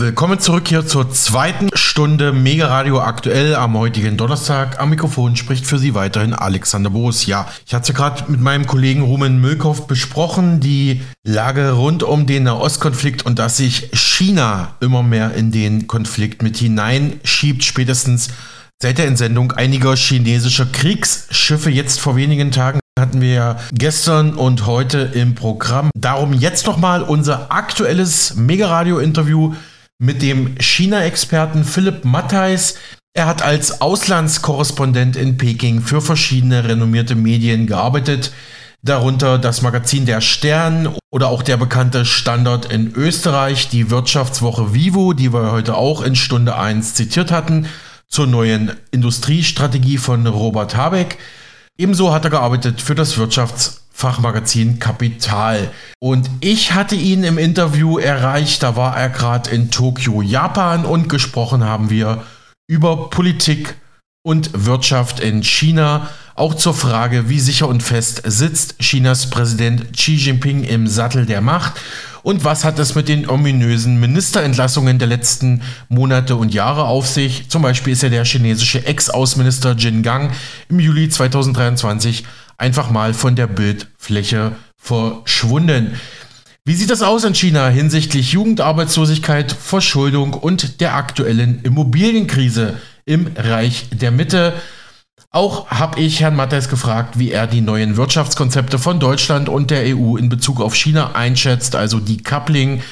Willkommen zurück hier zur zweiten Stunde Mega Radio aktuell am heutigen Donnerstag. Am Mikrofon spricht für Sie weiterhin Alexander Boos. Ja, ich hatte gerade mit meinem Kollegen Rumen Mülkow besprochen, die Lage rund um den Nahostkonflikt und dass sich China immer mehr in den Konflikt mit hineinschiebt, spätestens seit der Entsendung einiger chinesischer Kriegsschiffe jetzt vor wenigen Tagen hatten wir ja gestern und heute im Programm. Darum jetzt nochmal unser aktuelles Mega-Radio-Interview mit dem China-Experten Philipp Mattheis. Er hat als Auslandskorrespondent in Peking für verschiedene renommierte Medien gearbeitet, darunter das Magazin Der Stern oder auch der bekannte Standard in Österreich, die Wirtschaftswoche Vivo, die wir heute auch in Stunde 1 zitiert hatten, zur neuen Industriestrategie von Robert Habeck. Ebenso hat er gearbeitet für das Wirtschafts Fachmagazin Kapital. Und ich hatte ihn im Interview erreicht, da war er gerade in Tokio, Japan und gesprochen haben wir über Politik und Wirtschaft in China, auch zur Frage, wie sicher und fest sitzt Chinas Präsident Xi Jinping im Sattel der Macht und was hat es mit den ominösen Ministerentlassungen der letzten Monate und Jahre auf sich. Zum Beispiel ist ja der chinesische Ex-Außenminister Jin Gang im Juli 2023 einfach mal von der Bildfläche verschwunden. Wie sieht das aus in China hinsichtlich Jugendarbeitslosigkeit, Verschuldung und der aktuellen Immobilienkrise im Reich der Mitte? Auch habe ich Herrn Mattes gefragt, wie er die neuen Wirtschaftskonzepte von Deutschland und der EU in Bezug auf China einschätzt, also die Coupling,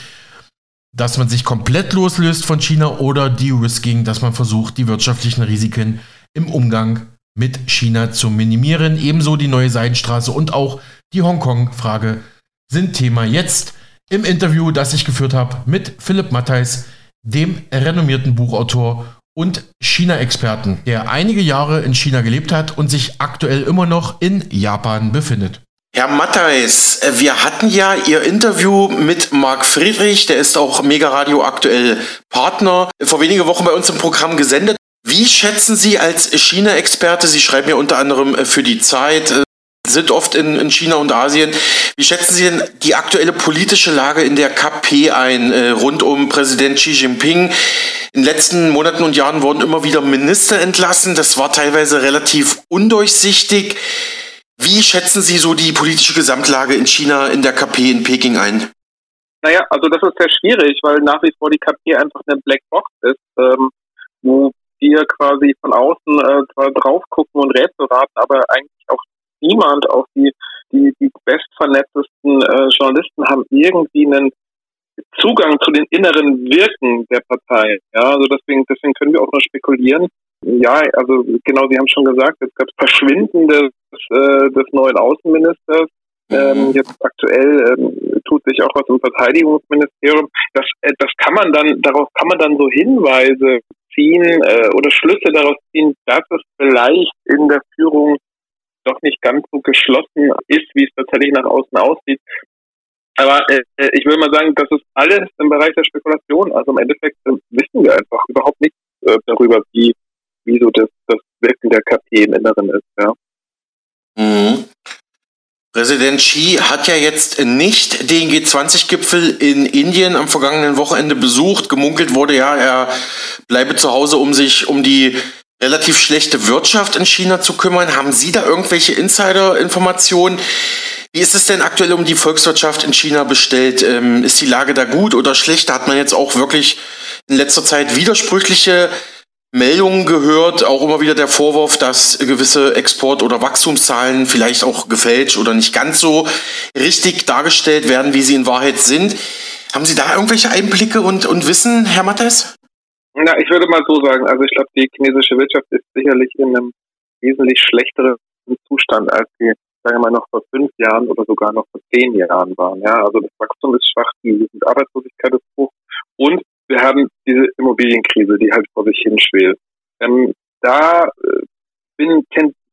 dass man sich komplett loslöst von China oder die Risking, dass man versucht, die wirtschaftlichen Risiken im Umgang mit China zu minimieren. Ebenso die neue Seidenstraße und auch die Hongkong-Frage sind Thema jetzt im Interview, das ich geführt habe mit Philipp Mattheis, dem renommierten Buchautor und China-Experten, der einige Jahre in China gelebt hat und sich aktuell immer noch in Japan befindet. Herr Mattheis, äh, wir hatten ja Ihr Interview mit Marc Friedrich, der ist auch Mega Radio aktuell Partner, vor wenigen Wochen bei uns im Programm gesendet. Wie schätzen Sie als China-Experte, Sie schreiben ja unter anderem äh, für die Zeit, äh, sind oft in, in, China und Asien. Wie schätzen Sie denn die aktuelle politische Lage in der KP ein, äh, rund um Präsident Xi Jinping? In den letzten Monaten und Jahren wurden immer wieder Minister entlassen. Das war teilweise relativ undurchsichtig. Wie schätzen Sie so die politische Gesamtlage in China in der KP in Peking ein? Naja, also das ist sehr schwierig, weil nach wie vor die KP einfach eine Blackbox ist, ähm, wo wir quasi von außen äh, zwar drauf gucken und Rätsel raten, aber eigentlich auch niemand, auch die, die, die bestvernetztesten äh, Journalisten haben irgendwie einen Zugang zu den inneren Wirken der Partei. Ja, also deswegen, deswegen können wir auch nur spekulieren. Ja, also genau, Sie haben schon gesagt, jetzt gab es Verschwinden des, äh, des neuen Außenministers. Ähm, mhm. jetzt aktuell ähm, tut sich auch was im Verteidigungsministerium. Das, äh, das kann man dann, darauf kann man dann so Hinweise ziehen äh, oder Schlüsse daraus ziehen, dass es vielleicht in der Führung doch nicht ganz so geschlossen ist, wie es tatsächlich nach außen aussieht. Aber äh, äh, ich will mal sagen, das ist alles im Bereich der Spekulation. Also im Endeffekt äh, wissen wir einfach überhaupt nichts äh, darüber, wie, wie so das, das Wirken der KP im Inneren ist. Ja. Präsident Xi hat ja jetzt nicht den G20-Gipfel in Indien am vergangenen Wochenende besucht. Gemunkelt wurde ja, er bleibe zu Hause, um sich um die relativ schlechte Wirtschaft in China zu kümmern. Haben Sie da irgendwelche Insider-Informationen? Wie ist es denn aktuell um die Volkswirtschaft in China bestellt? Ähm, ist die Lage da gut oder schlecht? Da hat man jetzt auch wirklich in letzter Zeit widersprüchliche Meldungen gehört, auch immer wieder der Vorwurf, dass gewisse Export- oder Wachstumszahlen vielleicht auch gefälscht oder nicht ganz so richtig dargestellt werden, wie sie in Wahrheit sind. Haben Sie da irgendwelche Einblicke und, und Wissen, Herr Mattes? Na, ich würde mal so sagen, also ich glaube, die chinesische Wirtschaft ist sicherlich in einem wesentlich schlechteren Zustand, als sie, sagen wir mal, noch vor fünf Jahren oder sogar noch vor zehn Jahren waren. Ja, also das Wachstum ist schwach, die Arbeitslosigkeit ist hoch und wir haben diese Immobilienkrise, die halt vor sich hinschwelt. Ähm, da äh, bin,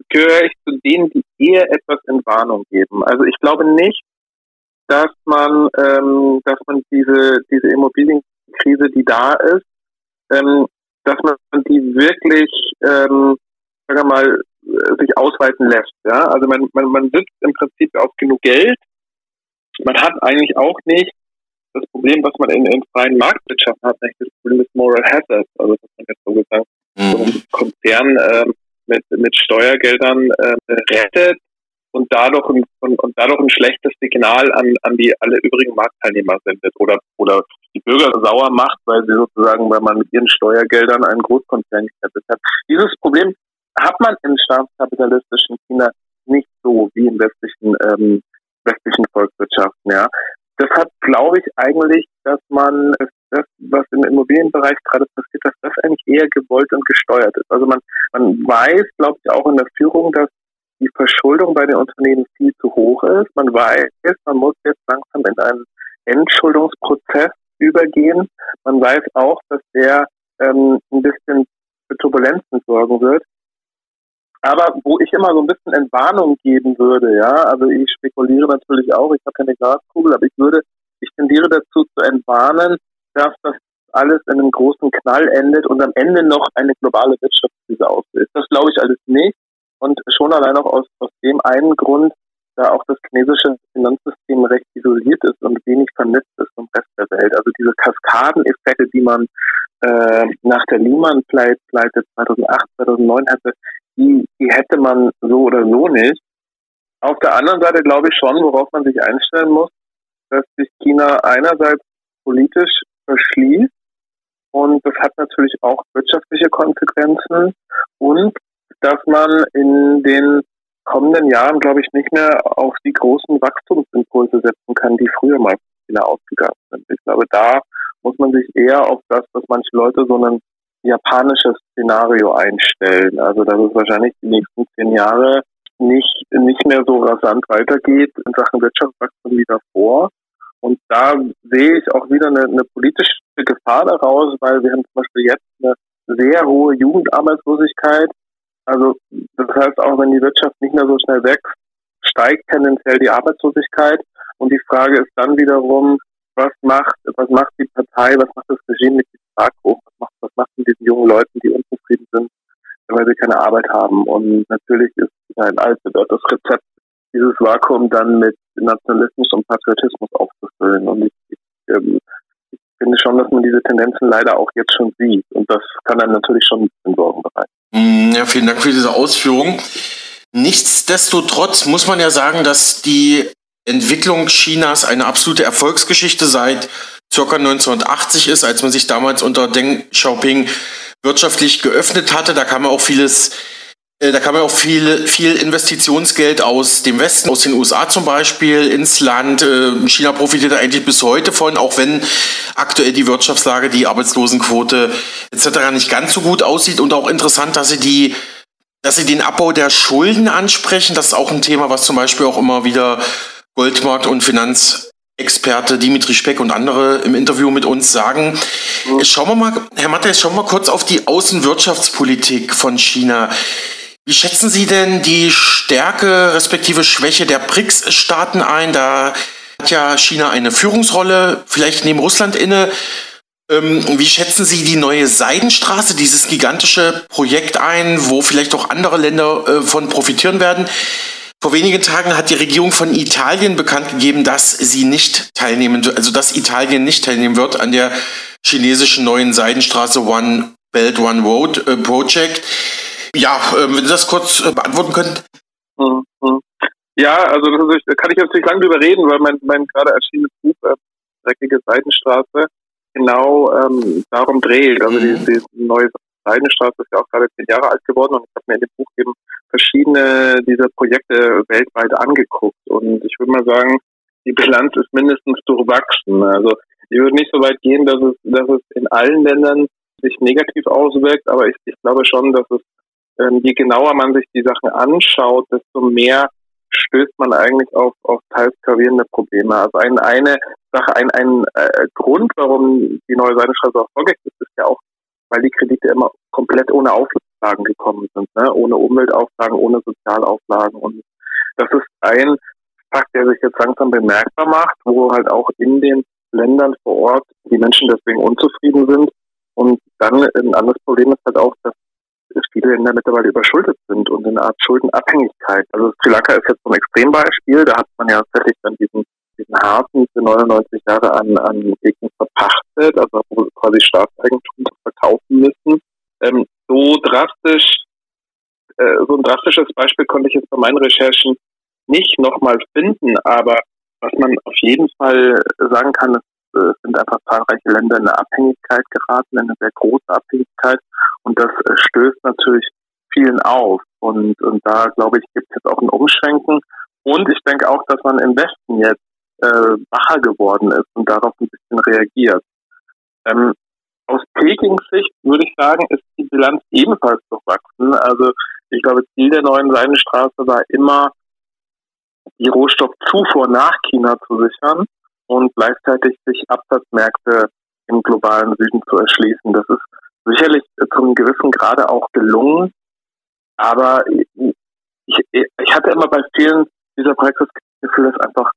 gehöre ich zu denen, die eher etwas Entwarnung geben. Also ich glaube nicht, dass man, ähm, dass man diese, diese Immobilienkrise, die da ist, ähm, dass man die wirklich, ähm, sagen wir mal, sich ausweiten lässt. Ja? Also man, man, man sitzt im Prinzip auf genug Geld. Man hat eigentlich auch nicht das Problem, was man in, in freien Marktwirtschaften hat, nämlich das Problem des Moral Hazard, also dass man jetzt so gesagt so einen mhm. Konzern äh, mit, mit Steuergeldern äh, rettet und dadurch ein, und, und dadurch ein schlechtes Signal an, an die alle übrigen Marktteilnehmer sendet oder oder die Bürger sauer macht, weil sie sozusagen, weil man mit ihren Steuergeldern einen Großkonzern gerettet hat. Dieses Problem hat man im staatskapitalistischen China nicht so wie in westlichen ähm, westlichen Volkswirtschaften, ja. Deshalb glaube ich eigentlich, dass man das, was im Immobilienbereich gerade passiert, dass das eigentlich eher gewollt und gesteuert ist. Also man, man weiß, glaube ich, auch in der Führung, dass die Verschuldung bei den Unternehmen viel zu hoch ist. Man weiß, man muss jetzt langsam in einen Entschuldungsprozess übergehen. Man weiß auch, dass der ähm, ein bisschen für Turbulenzen sorgen wird. Aber wo ich immer so ein bisschen Entwarnung geben würde, ja, also ich spekuliere natürlich auch, ich habe keine Glaskugel, aber ich würde, ich tendiere dazu zu entwarnen, dass das alles in einem großen Knall endet und am Ende noch eine globale Wirtschaftskrise auslöst. Das glaube ich alles nicht. Und schon allein auch aus, aus dem einen Grund, da auch das chinesische Finanzsystem recht isoliert ist und wenig vernetzt ist vom Rest der Welt. Also diese Kaskadeneffekte, die man äh, nach der Lehman-Pleite 2008, 2009 hatte, die, die hätte man so oder so nicht. Auf der anderen Seite glaube ich schon, worauf man sich einstellen muss, dass sich China einerseits politisch verschließt und das hat natürlich auch wirtschaftliche Konsequenzen und dass man in den kommenden Jahren, glaube ich, nicht mehr auf die großen Wachstumsimpulse setzen kann, die früher mal China ausgegangen sind. Ich glaube, da muss man sich eher auf das, was manche Leute so ein japanisches Szenario einstellen. Also dass es wahrscheinlich die nächsten zehn Jahre nicht, nicht mehr so rasant weitergeht in Sachen Wirtschaftswachstum wie davor. Und da sehe ich auch wieder eine, eine politische Gefahr daraus, weil wir haben zum Beispiel jetzt eine sehr hohe Jugendarbeitslosigkeit. Also das heißt, auch wenn die Wirtschaft nicht mehr so schnell wächst, steigt tendenziell die Arbeitslosigkeit. Und die Frage ist dann wiederum, was macht, was macht die Partei, was macht das Regime mit Vakuum, was macht, was macht mit diesen jungen Leuten, die unzufrieden sind, weil sie keine Arbeit haben. Und natürlich ist ein altbewährtes Rezept, dieses Vakuum dann mit Nationalismus und Patriotismus aufzufüllen. Und ich, ich, ähm, ich finde schon, dass man diese Tendenzen leider auch jetzt schon sieht. Und das kann einem natürlich schon ein bisschen Sorgen bereiten. Mm, ja, vielen Dank für diese Ausführung. Nichtsdestotrotz muss man ja sagen, dass die Entwicklung Chinas eine absolute Erfolgsgeschichte seit circa 1980 ist, als man sich damals unter Deng Xiaoping wirtschaftlich geöffnet hatte. Da kam ja auch vieles, äh, da kam ja auch viel, viel Investitionsgeld aus dem Westen, aus den USA zum Beispiel, ins Land. Äh, China profitiert eigentlich bis heute von, auch wenn aktuell die Wirtschaftslage, die Arbeitslosenquote etc. nicht ganz so gut aussieht. Und auch interessant, dass sie die dass sie den Abbau der Schulden ansprechen. Das ist auch ein Thema, was zum Beispiel auch immer wieder Goldmarkt- und Finanzexperte Dimitri Speck und andere im Interview mit uns sagen. Schauen wir mal, Herr Mattes, schauen wir mal kurz auf die Außenwirtschaftspolitik von China. Wie schätzen Sie denn die Stärke respektive Schwäche der BRICS-Staaten ein? Da hat ja China eine Führungsrolle, vielleicht neben Russland inne. Ähm, wie schätzen Sie die neue Seidenstraße, dieses gigantische Projekt ein, wo vielleicht auch andere Länder äh, von profitieren werden? Vor wenigen Tagen hat die Regierung von Italien bekannt gegeben, dass sie nicht teilnehmen, also dass Italien nicht teilnehmen wird an der chinesischen neuen Seidenstraße One Belt One Road äh, Project. Ja, äh, wenn Sie das kurz äh, beantworten könnten. Mhm. Ja, also das ist, kann ich jetzt nicht lange drüber reden, weil mein, mein gerade erschienenes Buch Dreckige Seidenstraße genau ähm, darum dreht. Also mhm. die, die neue Seidenstraße ist ja auch gerade zehn Jahre alt geworden und ich habe mir in dem Buch eben verschiedene dieser Projekte weltweit angeguckt. Und ich würde mal sagen, die Bilanz ist mindestens durchwachsen. Also ich würde nicht so weit gehen, dass es, dass es in allen Ländern sich negativ auswirkt, aber ich, ich glaube schon, dass es, ähm, je genauer man sich die Sachen anschaut, desto mehr stößt man eigentlich auf, auf teils gravierende Probleme. Also ein, eine Sache, ein, ein äh, Grund, warum die neue Seidenstraße auch vorgeht, ist, ist ja auch, weil die Kredite immer komplett ohne Auflagen gekommen sind, ne? ohne Umweltauflagen, ohne Sozialauflagen. Und das ist ein Fakt, der sich jetzt langsam bemerkbar macht, wo halt auch in den Ländern vor Ort die Menschen deswegen unzufrieden sind. Und dann ein anderes Problem ist halt auch, dass viele Länder mittlerweile überschuldet sind und in einer Art Schuldenabhängigkeit. Also Sri Lanka ist jetzt so ein Extrembeispiel, da hat man ja tatsächlich dann diesen, diesen Hafen für 99 Jahre an, an Gegner verpachtet, also quasi Staatseigentum verkaufen müssen. Ähm, so drastisch, äh, so ein drastisches Beispiel konnte ich jetzt bei meinen Recherchen nicht nochmal finden, aber was man auf jeden Fall sagen kann, es äh, sind einfach zahlreiche Länder in eine Abhängigkeit geraten, in eine sehr große Abhängigkeit und das äh, stößt natürlich vielen auf und, und da glaube ich gibt es jetzt auch ein Umschwenken und ich denke auch, dass man im Westen jetzt äh, wacher geworden ist und darauf ein bisschen reagiert. Ähm, aus Pekings Sicht würde ich sagen, ist die Bilanz ebenfalls durchwachsen. Also ich glaube, Ziel der neuen Seidenstraße war immer, die Rohstoffzufuhr nach China zu sichern und gleichzeitig sich Absatzmärkte im globalen Süden zu erschließen. Das ist sicherlich zu einem gewissen Grade auch gelungen. Aber ich, ich hatte immer bei vielen dieser Projekte das Gefühl, dass einfach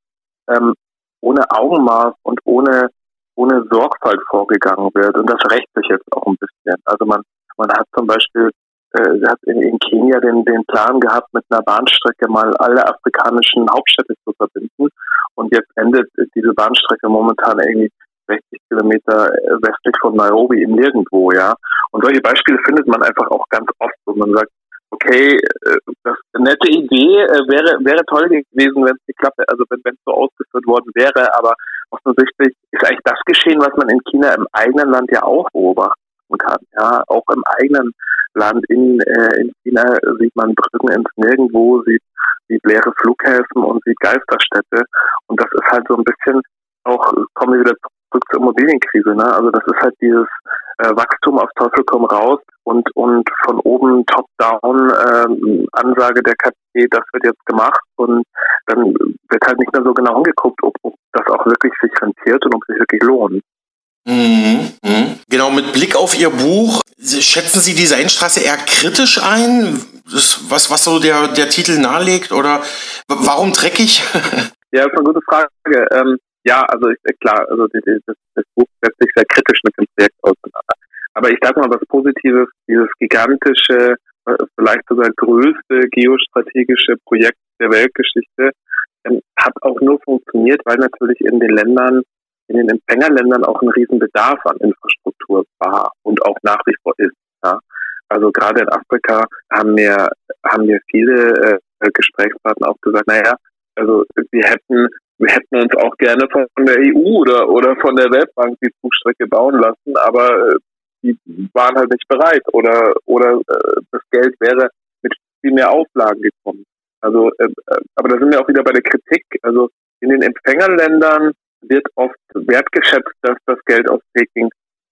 ähm, ohne Augenmaß und ohne, ohne Sorgfalt vorgegangen wird. Und das rächt sich jetzt auch ein bisschen. Also man, man hat zum Beispiel äh, hat in, in Kenia den, den Plan gehabt, mit einer Bahnstrecke mal alle afrikanischen Hauptstädte zu verbinden. Und jetzt endet diese Bahnstrecke momentan irgendwie 60 Kilometer westlich von Nairobi im Nirgendwo, ja. Und solche Beispiele findet man einfach auch ganz oft, wo man sagt, okay, äh, das eine nette Idee äh, wäre, wäre toll gewesen, wenn es geklappt also wenn es so ausgeführt worden wäre, aber offensichtlich ist eigentlich das geschehen, was man in China im eigenen Land ja auch beobachten kann. Ja, auch im eigenen Land in, äh, in China sieht man Brücken ins Nirgendwo, sieht, sieht leere Flughäfen und sieht Geisterstädte. Und das ist halt so ein bisschen auch, kommen wir wieder zurück zur Immobilienkrise, ne? Also das ist halt dieses äh, Wachstum auf Teufel komm raus und, und von oben top-down äh, Ansage der KP, das wird jetzt gemacht und dann wird halt nicht mehr so genau angeguckt, ob, ob das auch wirklich sich rentiert und ob sich wirklich lohnt. Mhm, mhm. Genau, mit Blick auf Ihr Buch, schätzen Sie die Seinstraße eher kritisch ein? Das, was, was so der, der Titel nahelegt? Oder warum dreckig? ja, das ist eine gute Frage. Ähm, ja, also ich, klar, also die, die, das, das Buch setzt sich sehr kritisch mit dem Projekt auseinander. Aber ich sage mal was Positives, dieses gigantische, äh, vielleicht sogar größte geostrategische Projekt der Weltgeschichte ähm, hat auch nur funktioniert, weil natürlich in den Ländern in den Empfängerländern auch ein Riesenbedarf an Infrastruktur war und auch nach wie vor ist. Ja. Also gerade in Afrika haben wir, haben wir viele äh, Gesprächspartner auch gesagt, naja, also wir hätten, wir hätten uns auch gerne von der EU oder, oder von der Weltbank die Zugstrecke bauen lassen, aber äh, die waren halt nicht bereit oder, oder äh, das Geld wäre mit viel mehr Auflagen gekommen. Also, äh, aber da sind wir auch wieder bei der Kritik. Also in den Empfängerländern wird oft wertgeschätzt, dass das Geld aus Peking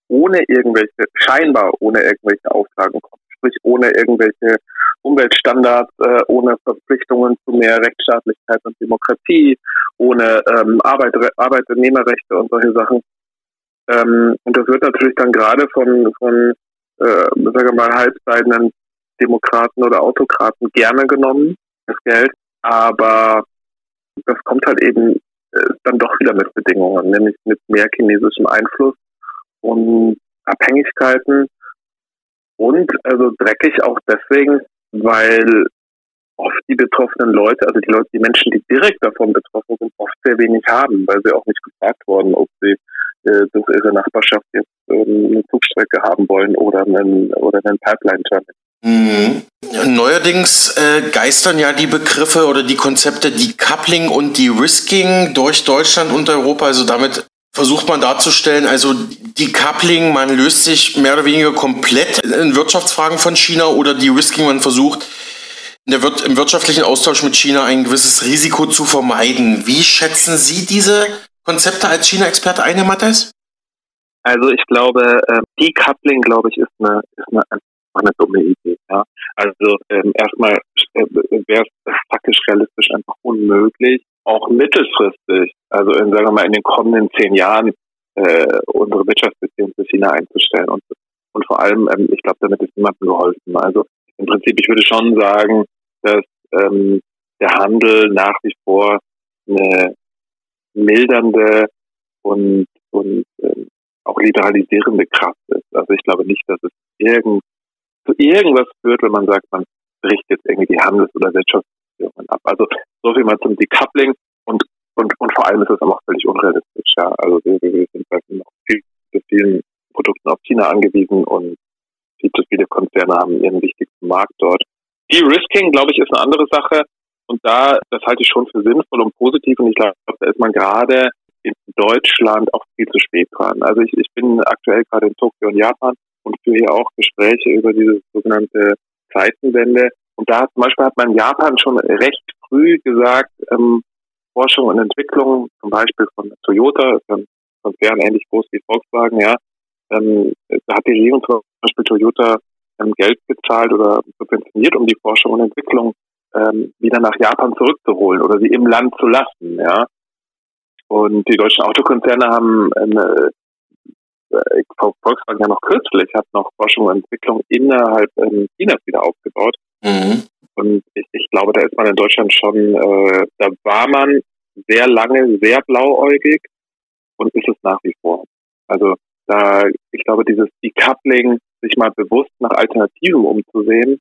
ohne irgendwelche, scheinbar ohne irgendwelche Auflagen kommt. Sprich ohne irgendwelche Umweltstandards, äh, ohne Verpflichtungen zu mehr Rechtsstaatlichkeit und Demokratie, ohne ähm, Arbeit, Arbeitnehmerrechte und solche Sachen. Ähm, und das wird natürlich dann gerade von, von äh, sagen wir mal, halbseidenen Demokraten oder Autokraten gerne genommen, das Geld. Aber das kommt halt eben äh, dann doch wieder mit Bedingungen, nämlich mit mehr chinesischem Einfluss und Abhängigkeiten und also dreckig auch deswegen, weil oft die betroffenen Leute, also die Leute, die Menschen, die direkt davon betroffen sind, oft sehr wenig haben, weil sie auch nicht gefragt wurden, ob sie äh, durch ihre Nachbarschaft jetzt ähm, eine Zugstrecke haben wollen oder einen, oder einen Pipeline-Terminal. Mhm. Neuerdings äh, geistern ja die Begriffe oder die Konzepte Decoupling und De-Risking durch Deutschland und Europa. Also damit versucht man darzustellen, also Decoupling, man löst sich mehr oder weniger komplett in Wirtschaftsfragen von China oder De-Risking, man versucht der wird im wirtschaftlichen Austausch mit China ein gewisses Risiko zu vermeiden. Wie schätzen Sie diese Konzepte als China-Experte ein, Herr Mattes? Also ich glaube, äh, Decoupling, glaube ich, ist eine, ist eine eine dumme Idee. Ja. Also ähm, erstmal äh, wäre es faktisch realistisch einfach unmöglich, auch mittelfristig, also in, sagen wir mal in den kommenden zehn Jahren, äh, unsere Wirtschaftsbeziehungen zu China einzustellen. Und, und vor allem, ähm, ich glaube, damit ist niemandem geholfen. Also im Prinzip, ich würde schon sagen, dass ähm, der Handel nach wie vor eine mildernde und, und ähm, auch liberalisierende Kraft ist. Also ich glaube nicht, dass es irgend zu irgendwas führt, wenn man sagt, man bricht jetzt irgendwie die Handels- oder Wirtschaftsbeziehungen ab. Also so viel mal zum Decoupling. Und und, und vor allem ist es auch völlig unrealistisch. Ja. Also wir, wir sind bei noch viel vielen Produkten auf China angewiesen und viel zu viele Konzerne haben ihren wichtigsten Markt dort. De-Risking, glaube ich, ist eine andere Sache. Und da, das halte ich schon für sinnvoll und positiv. Und ich glaube, da ist man gerade in Deutschland auch viel zu spät dran. Also ich, ich bin aktuell gerade in Tokio und Japan und führe hier auch Gespräche über diese sogenannte Zeitenwende. Und da zum Beispiel hat man in Japan schon recht früh gesagt, ähm, Forschung und Entwicklung, zum Beispiel von Toyota, ein Konzern ähnlich groß wie Volkswagen, ja, ähm, da hat die Regierung zum Beispiel Toyota ähm, Geld gezahlt oder subventioniert, um die Forschung und Entwicklung ähm, wieder nach Japan zurückzuholen oder sie im Land zu lassen, ja. Und die deutschen Autokonzerne haben ähm, äh, Volkswagen ja noch kürzlich hat noch Forschung und Entwicklung innerhalb ähm, Chinas wieder aufgebaut. Mhm. Und ich, ich, glaube, da ist man in Deutschland schon, äh, da war man sehr lange sehr blauäugig und ist es nach wie vor. Also da, ich glaube, dieses Decoupling, sich mal bewusst nach Alternativen umzusehen,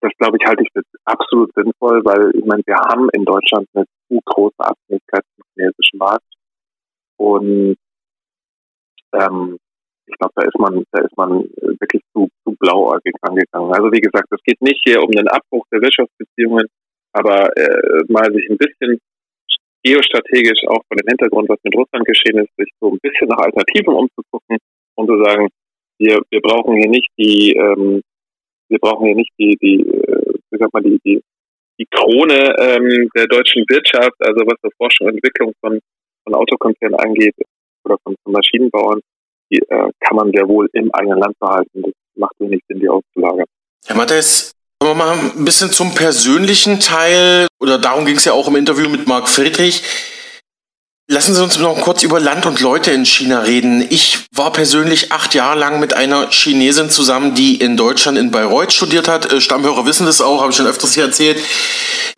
das glaube ich halte ich für absolut sinnvoll, weil ich meine, wir haben in Deutschland eine zu große Abhängigkeit vom chinesischen Markt und ähm, ich glaube, da ist man, da ist man wirklich zu, zu blauäugig angegangen. Also wie gesagt, es geht nicht hier um den Abbruch der Wirtschaftsbeziehungen, aber äh, mal sich ein bisschen geostrategisch auch von dem Hintergrund, was mit Russland geschehen ist, sich so ein bisschen nach Alternativen umzugucken und zu sagen, wir, wir brauchen hier nicht die, ähm, wir brauchen hier nicht die, die, äh, wie sagt man, die, die, die Krone ähm, der deutschen Wirtschaft, also was so Forschung und Entwicklung von, von Autokonzernen angeht oder von, von Maschinenbauern, die äh, kann man sehr wohl im eigenen Land behalten. Das macht wenig Sinn, die auszulagern. Herr Mattes, Kommen wir mal ein bisschen zum persönlichen Teil, oder darum ging es ja auch im Interview mit Marc Friedrich. Lassen Sie uns noch kurz über Land und Leute in China reden. Ich war persönlich acht Jahre lang mit einer Chinesin zusammen, die in Deutschland in Bayreuth studiert hat. Äh, Stammhörer wissen das auch, habe ich schon öfters hier erzählt.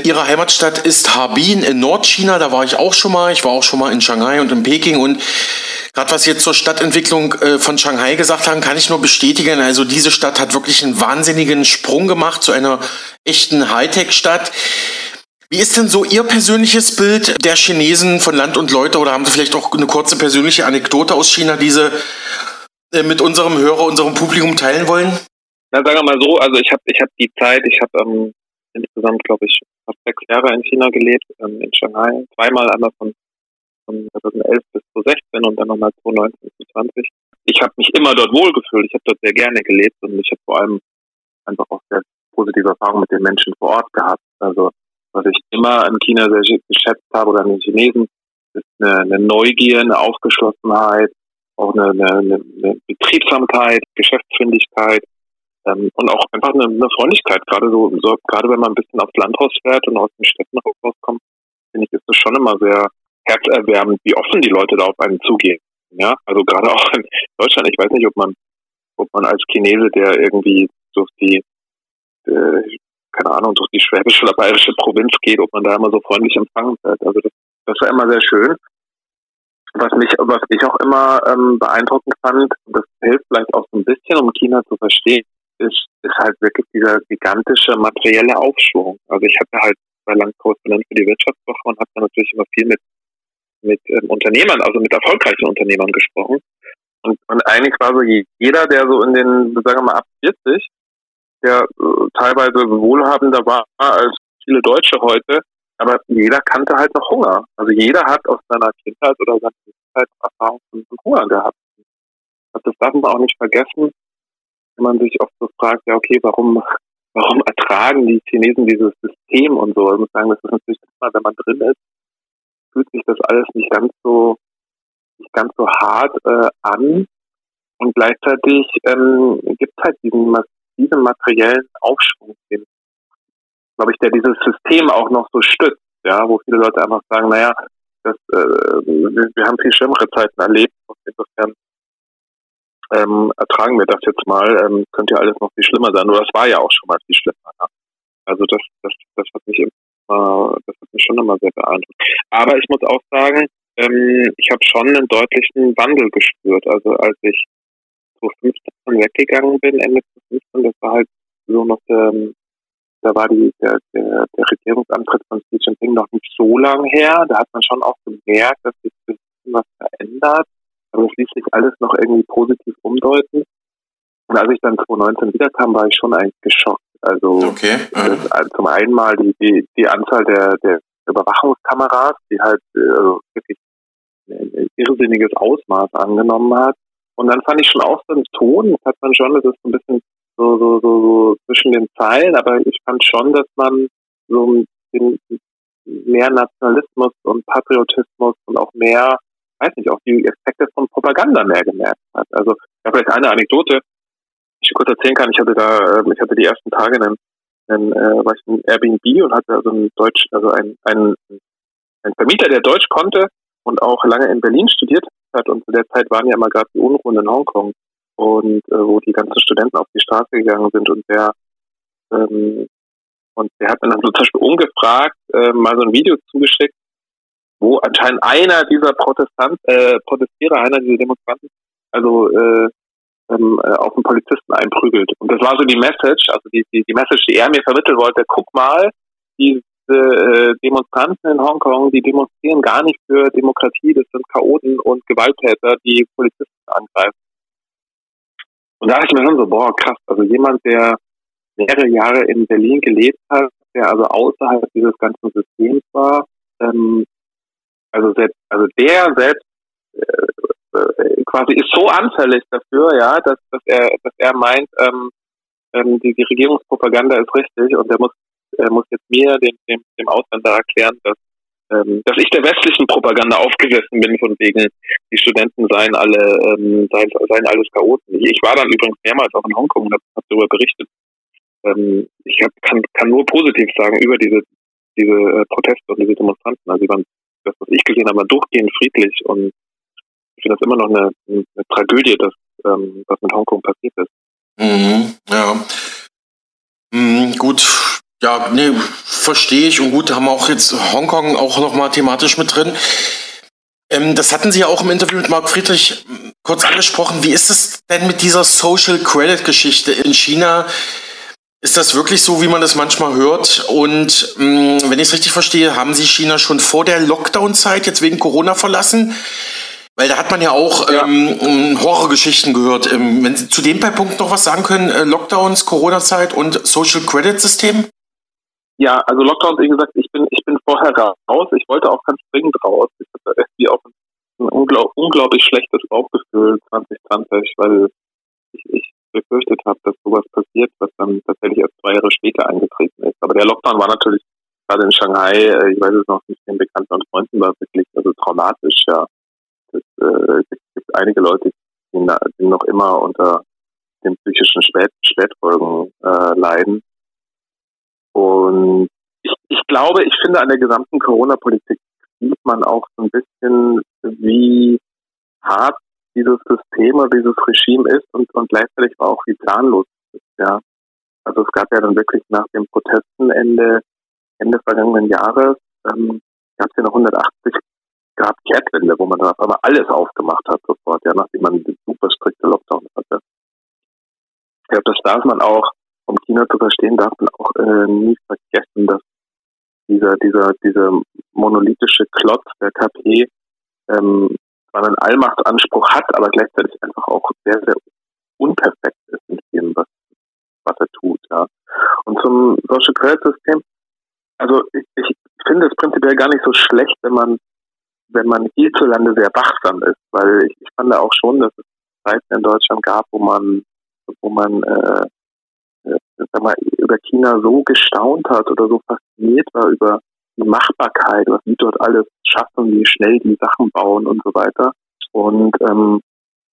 Ihre Heimatstadt ist Harbin in Nordchina, da war ich auch schon mal. Ich war auch schon mal in Shanghai und in Peking und Gerade was Sie jetzt zur Stadtentwicklung äh, von Shanghai gesagt haben, kann ich nur bestätigen. Also diese Stadt hat wirklich einen wahnsinnigen Sprung gemacht zu einer echten Hightech-Stadt. Wie ist denn so Ihr persönliches Bild der Chinesen von Land und Leute oder haben Sie vielleicht auch eine kurze persönliche Anekdote aus China, die Sie äh, mit unserem Hörer, unserem Publikum teilen wollen? Na, sagen wir mal so, also ich habe ich hab die Zeit, ich habe ähm, insgesamt, glaube ich, fast sechs Jahre in China gelebt, ähm, in Shanghai, zweimal einmal von von 2011 bis 2016 und dann nochmal 2019 bis 2020. Ich habe mich immer dort wohlgefühlt. Ich habe dort sehr gerne gelebt und ich habe vor allem einfach auch sehr positive Erfahrungen mit den Menschen vor Ort gehabt. Also was ich immer an China sehr geschätzt habe oder an den Chinesen, ist eine, eine Neugier, eine Aufgeschlossenheit, auch eine, eine, eine Betriebsamkeit, Geschäftsfindigkeit ähm, und auch einfach eine, eine Freundlichkeit. Gerade so, so, gerade wenn man ein bisschen aufs Landhaus fährt und aus den Städten rauskommt, finde ich, ist das schon immer sehr herzerwärmend, wie offen die Leute da auf einen zugehen. Ja, also gerade auch in Deutschland. Ich weiß nicht, ob man, ob man als Chinese, der irgendwie durch die, äh, keine Ahnung, durch die schwäbische oder bayerische Provinz geht, ob man da immer so freundlich empfangen wird. Also das, das war immer sehr schön. Was mich, was ich auch immer ähm, beeindruckend fand, das hilft vielleicht auch so ein bisschen, um China zu verstehen, ist, ist halt wirklich dieser gigantische materielle Aufschwung. Also ich hatte halt bei lang Korrespondent für die Wirtschaftswoche und habe da natürlich immer viel mit mit ähm, Unternehmern, also mit erfolgreichen Unternehmern gesprochen. Und, und eigentlich war so jeder, der so in den, sagen wir mal, ab 40, der äh, teilweise wohlhabender war als viele Deutsche heute, aber jeder kannte halt noch Hunger. Also jeder hat aus seiner Kindheit oder seiner Kindheit Erfahrung von Hunger gehabt. Und das darf man auch nicht vergessen, wenn man sich oft so fragt, ja okay, warum, warum ertragen die Chinesen dieses System und so. Ich muss sagen, das ist natürlich immer, wenn man drin ist, fühlt sich das alles nicht ganz so nicht ganz so hart äh, an und gleichzeitig ähm, gibt es halt diesen massiven materiellen Aufschwung, glaube ich, der dieses System auch noch so stützt, ja, wo viele Leute einfach sagen, naja, das, äh, wir, haben viel schlimmere Zeiten erlebt und insofern ähm, ertragen wir das jetzt mal, ähm, könnte ja alles noch viel schlimmer sein. Oder das war ja auch schon mal viel schlimmer. Ja. Also das, das, das hat mich äh, das hat mich schon immer sehr beeindruckt. Aber ich muss auch sagen, ähm, ich habe schon einen deutlichen Wandel gespürt. Also als ich 2015 weggegangen bin, Ende 2015, das war halt so noch der, da war die, der, der, der Regierungsantritt von Xi Jinping noch nicht so lang her. Da hat man schon auch gemerkt, dass sich ein bisschen was verändert. Aber es ließ sich alles noch irgendwie positiv umdeuten. Und als ich dann 2019 wiederkam, war ich schon eigentlich geschockt. Also okay. das, zum einen mal die, die, die Anzahl der, der Überwachungskameras, die halt äh, also wirklich ein irrsinniges Ausmaß angenommen hat. Und dann fand ich schon auch so einen Ton, das hat man schon, das ist so ein bisschen so, so, so, so zwischen den Zeilen, aber ich fand schon, dass man so den, mehr Nationalismus und Patriotismus und auch mehr, weiß nicht, auch die Effekte von Propaganda mehr gemerkt hat. Also ja, vielleicht eine Anekdote, die ich kurz erzählen kann. Ich hatte da, ähm, ich hatte die ersten Tage einen, einen äh, war ich in Airbnb und hatte also ein Deutsch, also ein, ein, ein Vermieter, der Deutsch konnte und auch lange in Berlin studiert hat. Und zu der Zeit waren ja mal gerade die Unruhen in Hongkong und äh, wo die ganzen Studenten auf die Straße gegangen sind und der ähm, und der hat mir dann so zum Beispiel umgefragt, äh, mal so ein Video zugeschickt, wo anscheinend einer dieser Protestant, äh, Protestierer, einer dieser Demonstranten, also äh, ähm, äh, auf einen Polizisten einprügelt. Und das war so die Message, also die, die, die Message, die er mir vermitteln wollte, guck mal, diese äh, Demonstranten in Hongkong, die demonstrieren gar nicht für Demokratie, das sind Chaoten und Gewalttäter, die Polizisten angreifen. Und da ich mir schon so, boah, krass, also jemand, der mehrere Jahre in Berlin gelebt hat, der also außerhalb dieses ganzen Systems war, ähm, also selbst, also der selbst äh, äh, quasi ist so anfällig dafür, ja, dass, dass er, dass er meint, ähm, ähm, die, die Regierungspropaganda ist richtig und er muss, er muss jetzt mir, dem, dem, dem Ausländer erklären, dass ähm, dass ich der westlichen Propaganda aufgesessen bin, von wegen, die Studenten seien alle, ähm, seien, seien alles Chaoten. Ich, ich war dann übrigens mehrmals auch in Hongkong und habe hab darüber berichtet. Ähm, ich hab, kann, kann nur positiv sagen über diese, diese äh, Proteste und diese Demonstranten. Also, die waren, das, was ich gesehen habe, durchgehend friedlich und ich finde das immer noch eine, eine Tragödie, dass, ähm, was mit Hongkong passiert ist. Mhm, ja. Mhm, gut, ja, nee, verstehe ich. Und gut, haben wir auch jetzt Hongkong auch nochmal thematisch mit drin. Ähm, das hatten Sie ja auch im Interview mit Marc Friedrich hm, kurz angesprochen. Wie ist es denn mit dieser Social Credit Geschichte in China? Ist das wirklich so, wie man das manchmal hört? Und mh, hm, wenn ich es richtig verstehe, haben Sie China schon vor der Lockdown-Zeit jetzt wegen Corona verlassen? Weil da hat man ja auch ja. Ähm, Horrorgeschichten gehört. Ähm, wenn Sie zu dem Punkt noch was sagen können, äh, Lockdowns, Corona-Zeit und Social Credit System? Ja, also Lockdown, wie gesagt, ich bin, ich bin vorher raus. Ich wollte auch ganz dringend raus. Ich hatte irgendwie auch ein unglaub, unglaublich schlechtes Bauchgefühl 2020, weil ich, ich befürchtet habe, dass sowas passiert, was dann tatsächlich erst zwei Jahre später eingetreten ist. Aber der Lockdown war natürlich gerade in Shanghai, äh, ich weiß es noch nicht, den Bekannten und Freunden war wirklich also traumatisch, ja. Es äh, gibt, gibt einige Leute, die, die noch immer unter den psychischen Spät Spätfolgen äh, leiden. Und ich, ich glaube, ich finde an der gesamten Corona-Politik sieht man auch so ein bisschen, wie hart dieses System oder dieses Regime ist und, und gleichzeitig auch wie planlos ist, ja. Also es gab ja dann wirklich nach dem Protesten Ende, Ende vergangenen Jahres, ähm, gab es ja noch 180 Grad Kehrtwende, wo man dann auf einmal alles aufgemacht hat sofort, ja, nachdem man super strikte Lockdown hatte. Ich glaube, das darf man auch um China zu verstehen, darf man auch äh, nie vergessen, dass dieser, dieser, dieser monolithische Klotz der KP ähm, zwar einen Allmachtsanspruch hat, aber gleichzeitig einfach auch sehr, sehr unperfekt ist in dem, was, was er tut. Ja. Und zum Social Credit System, also ich, ich finde es prinzipiell gar nicht so schlecht, wenn man wenn man hierzulande sehr wachsam ist, weil ich, ich fand auch schon, dass es Zeiten in Deutschland gab, wo man wo man äh, sag mal, über China so gestaunt hat oder so fasziniert war über die Machbarkeit, was die dort alles schaffen, wie schnell die Sachen bauen und so weiter. Und ähm,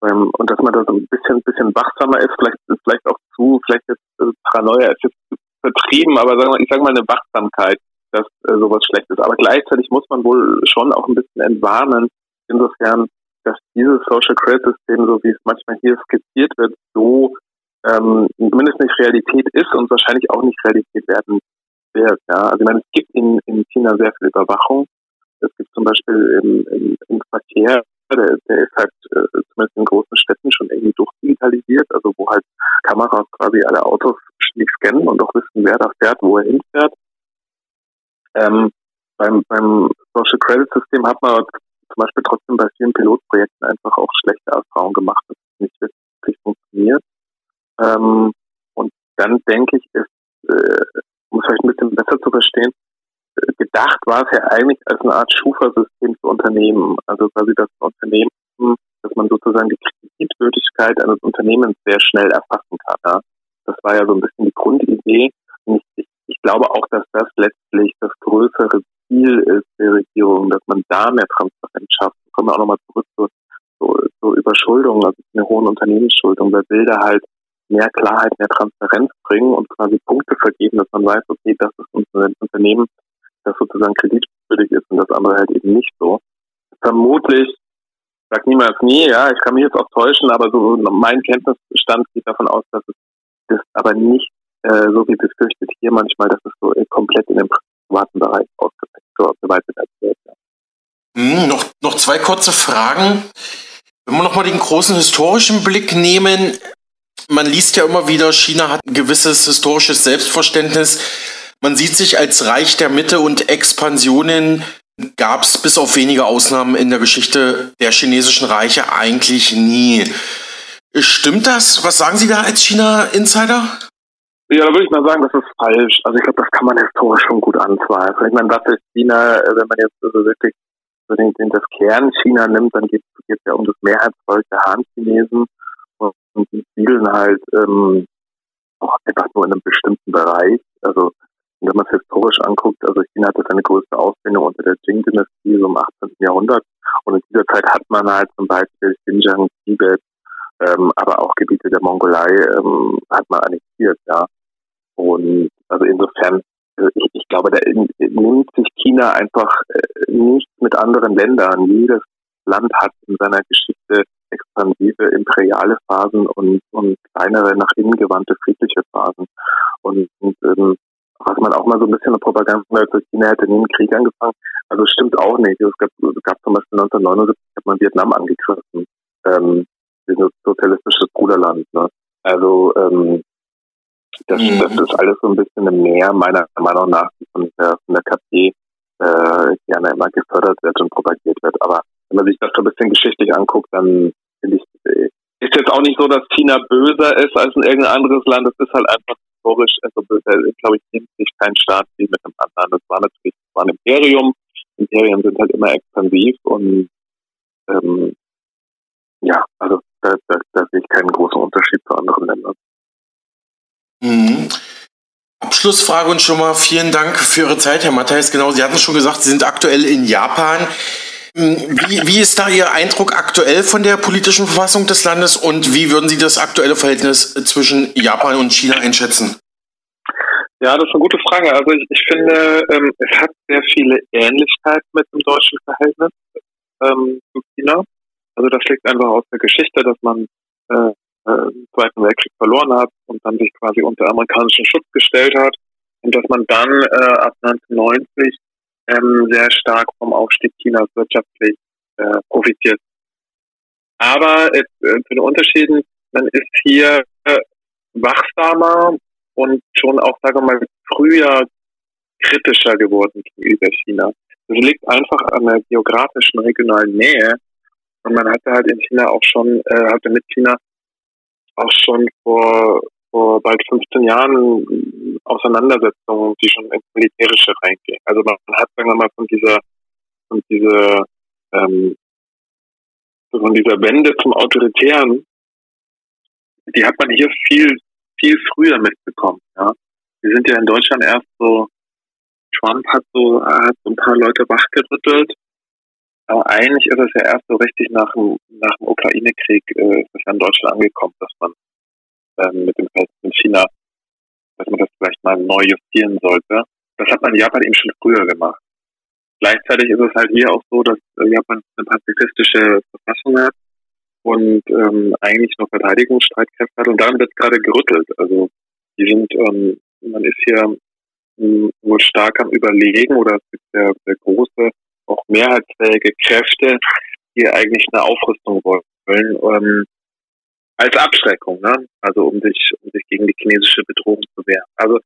ähm, und dass man da so ein bisschen, bisschen wachsamer ist, vielleicht ist vielleicht auch zu, vielleicht ist äh, Paranoia ist jetzt vertrieben, aber sagen wir, ich sage mal eine Wachsamkeit, dass äh, sowas schlecht ist. Aber gleichzeitig muss man wohl schon auch ein bisschen entwarnen, insofern, dass dieses Social Credit System, so wie es manchmal hier skizziert wird, so ähm, zumindest nicht Realität ist und wahrscheinlich auch nicht Realität werden wird. Ja? Also ich meine, es gibt in, in China sehr viel Überwachung. Es gibt zum Beispiel im, im, im Verkehr, der, der ist halt äh, zumindest in großen Städten schon irgendwie durchdigitalisiert, also wo halt Kameras quasi alle Autos scannen und auch wissen, wer da fährt, wo er hinfährt. Ähm, beim, beim Social Credit System hat man zum Beispiel trotzdem bei vielen Pilotprojekten einfach auch schlechte Erfahrungen gemacht, dass es nicht wirklich funktioniert. Ähm, und dann denke ich, ist, äh, um es vielleicht ein bisschen besser zu verstehen, äh, gedacht war es ja eigentlich als eine Art Schufa-System für Unternehmen. Also quasi das Unternehmen, dass man sozusagen die Kreditwürdigkeit eines Unternehmens sehr schnell erfassen kann. Ja? Das war ja so ein bisschen die Grundidee. Und ich, ich glaube auch, dass das letztlich das größere Ziel ist der Regierung, dass man da mehr Transparenz schafft. Kommen wir auch nochmal zurück zur, zur, zur Überschuldung, also eine hohen Unternehmensschuldung. Wer will da halt mehr Klarheit, mehr Transparenz bringen und quasi Punkte vergeben, dass man weiß, okay, das ist ein Unternehmen, das sozusagen kreditwürdig ist und das andere halt eben nicht so. Vermutlich, sag niemals nie, ja, ich kann mich jetzt auch täuschen, aber so mein Kenntnisstand geht davon aus, dass es das aber nicht äh, so wie befürchtet hier manchmal, dass es so äh, komplett in den privaten Bereich ausgeweitet wird. Ja. Hm, noch, noch zwei kurze Fragen. Wenn wir nochmal den großen historischen Blick nehmen, man liest ja immer wieder, China hat ein gewisses historisches Selbstverständnis. Man sieht sich als Reich der Mitte und Expansionen gab es bis auf wenige Ausnahmen in der Geschichte der chinesischen Reiche eigentlich nie. Stimmt das? Was sagen Sie da als China-Insider? Ja, da würde ich mal sagen, das ist falsch. Also ich glaube, das kann man historisch schon gut anzweifeln. Ich meine, was ist China, äh, wenn man jetzt also wirklich das Kern China nimmt, dann geht es ja um das Mehrheitsvolk der Han-Chinesen und die siedeln halt ähm, auch einfach nur in einem bestimmten Bereich. Also wenn man es historisch anguckt, also China hatte seine größte Ausbildung unter der Qing-Dynastie so im 18. Jahrhundert. Und in dieser Zeit hat man halt zum Beispiel Xinjiang, Tibet, ähm, aber auch Gebiete der Mongolei ähm, hat man annektiert, ja. Und also insofern, äh, ich, ich glaube, da nimmt sich China einfach äh, nicht mit anderen Ländern. Jedes Land hat in seiner Geschichte expansive imperiale Phasen und, und kleinere nach innen gewandte friedliche Phasen. Und, und ähm, was man auch mal so ein bisschen in Propaganda zu China hätte nie einen Krieg angefangen. Also stimmt auch nicht. Es gab, es gab zum Beispiel 1979 hat man Vietnam angegriffen. Ähm, dieses sozialistische Bruderland. Ne? Also ähm, das, mhm. das ist alles so ein bisschen mehr meiner Meinung nach von der, von der KP äh, gerne immer gefördert wird und propagiert wird. Aber wenn man sich das so ein bisschen geschichtlich anguckt, dann ist jetzt auch nicht so, dass China böser ist als ein irgendein anderes Land. Es ist halt einfach historisch, also glaube ich, nimmt sich kein Staat wie mit einem anderen. Das war natürlich das war ein Imperium. Imperien sind halt immer expansiv und ähm, ja, also da, da, da sehe ich keinen großen Unterschied zu anderen Ländern. Mhm. Abschlussfrage und schon mal vielen Dank für Ihre Zeit, Herr Matthijs. Genau, Sie hatten schon gesagt, Sie sind aktuell in Japan. Hm, wie, wie ist da Ihr Eindruck aktuell von der politischen Verfassung des Landes und wie würden Sie das aktuelle Verhältnis zwischen Japan und China einschätzen? Ja, das ist eine gute Frage. Also ich, ich finde, ähm, es hat sehr viele Ähnlichkeiten mit dem deutschen Verhältnis ähm, zu China. Also das liegt einfach aus der Geschichte, dass man äh, äh, im Zweiten Weltkrieg verloren hat und dann sich quasi unter amerikanischen Schutz gestellt hat und dass man dann äh, ab 1990 ähm, sehr stark vom Aufstieg Chinas wirtschaftlich äh, profitiert. Aber äh, zu den Unterschieden, man ist hier äh, wachsamer und schon auch, sagen wir mal, früher kritischer geworden gegenüber China. Das liegt einfach an der geografischen regionalen Nähe. Und man hatte halt in China auch schon, äh, hatte mit China auch schon vor, vor bald 15 Jahren Auseinandersetzungen, die schon ins Militärische reingehen. Also man hat, sagen wir mal, von dieser, von dieser, ähm, von dieser Wende zum Autoritären, die hat man hier viel, viel früher mitbekommen, ja. Wir sind ja in Deutschland erst so, Trump hat so, hat so ein paar Leute wachgerüttelt. Aber eigentlich ist es ja erst so richtig nach dem, nach dem Ukraine-Krieg äh, ist ja in Deutschland angekommen, dass man ähm, mit dem Verhältnis mit China dass man das vielleicht mal neu justieren sollte. Das hat man in Japan eben schon früher gemacht. Gleichzeitig ist es halt hier auch so, dass äh, Japan eine pazifistische Verfassung hat und ähm, eigentlich noch Verteidigungsstreitkräfte hat und daran wird gerade gerüttelt. Also die sind, ähm, man ist hier ähm, wohl stark am Überlegen oder es gibt sehr große, auch mehrheitsfähige Kräfte, die eigentlich eine Aufrüstung wollen. Ähm, als Abschreckung, ne? Also um sich, um sich gegen die chinesische Bedrohung zu wehren. Also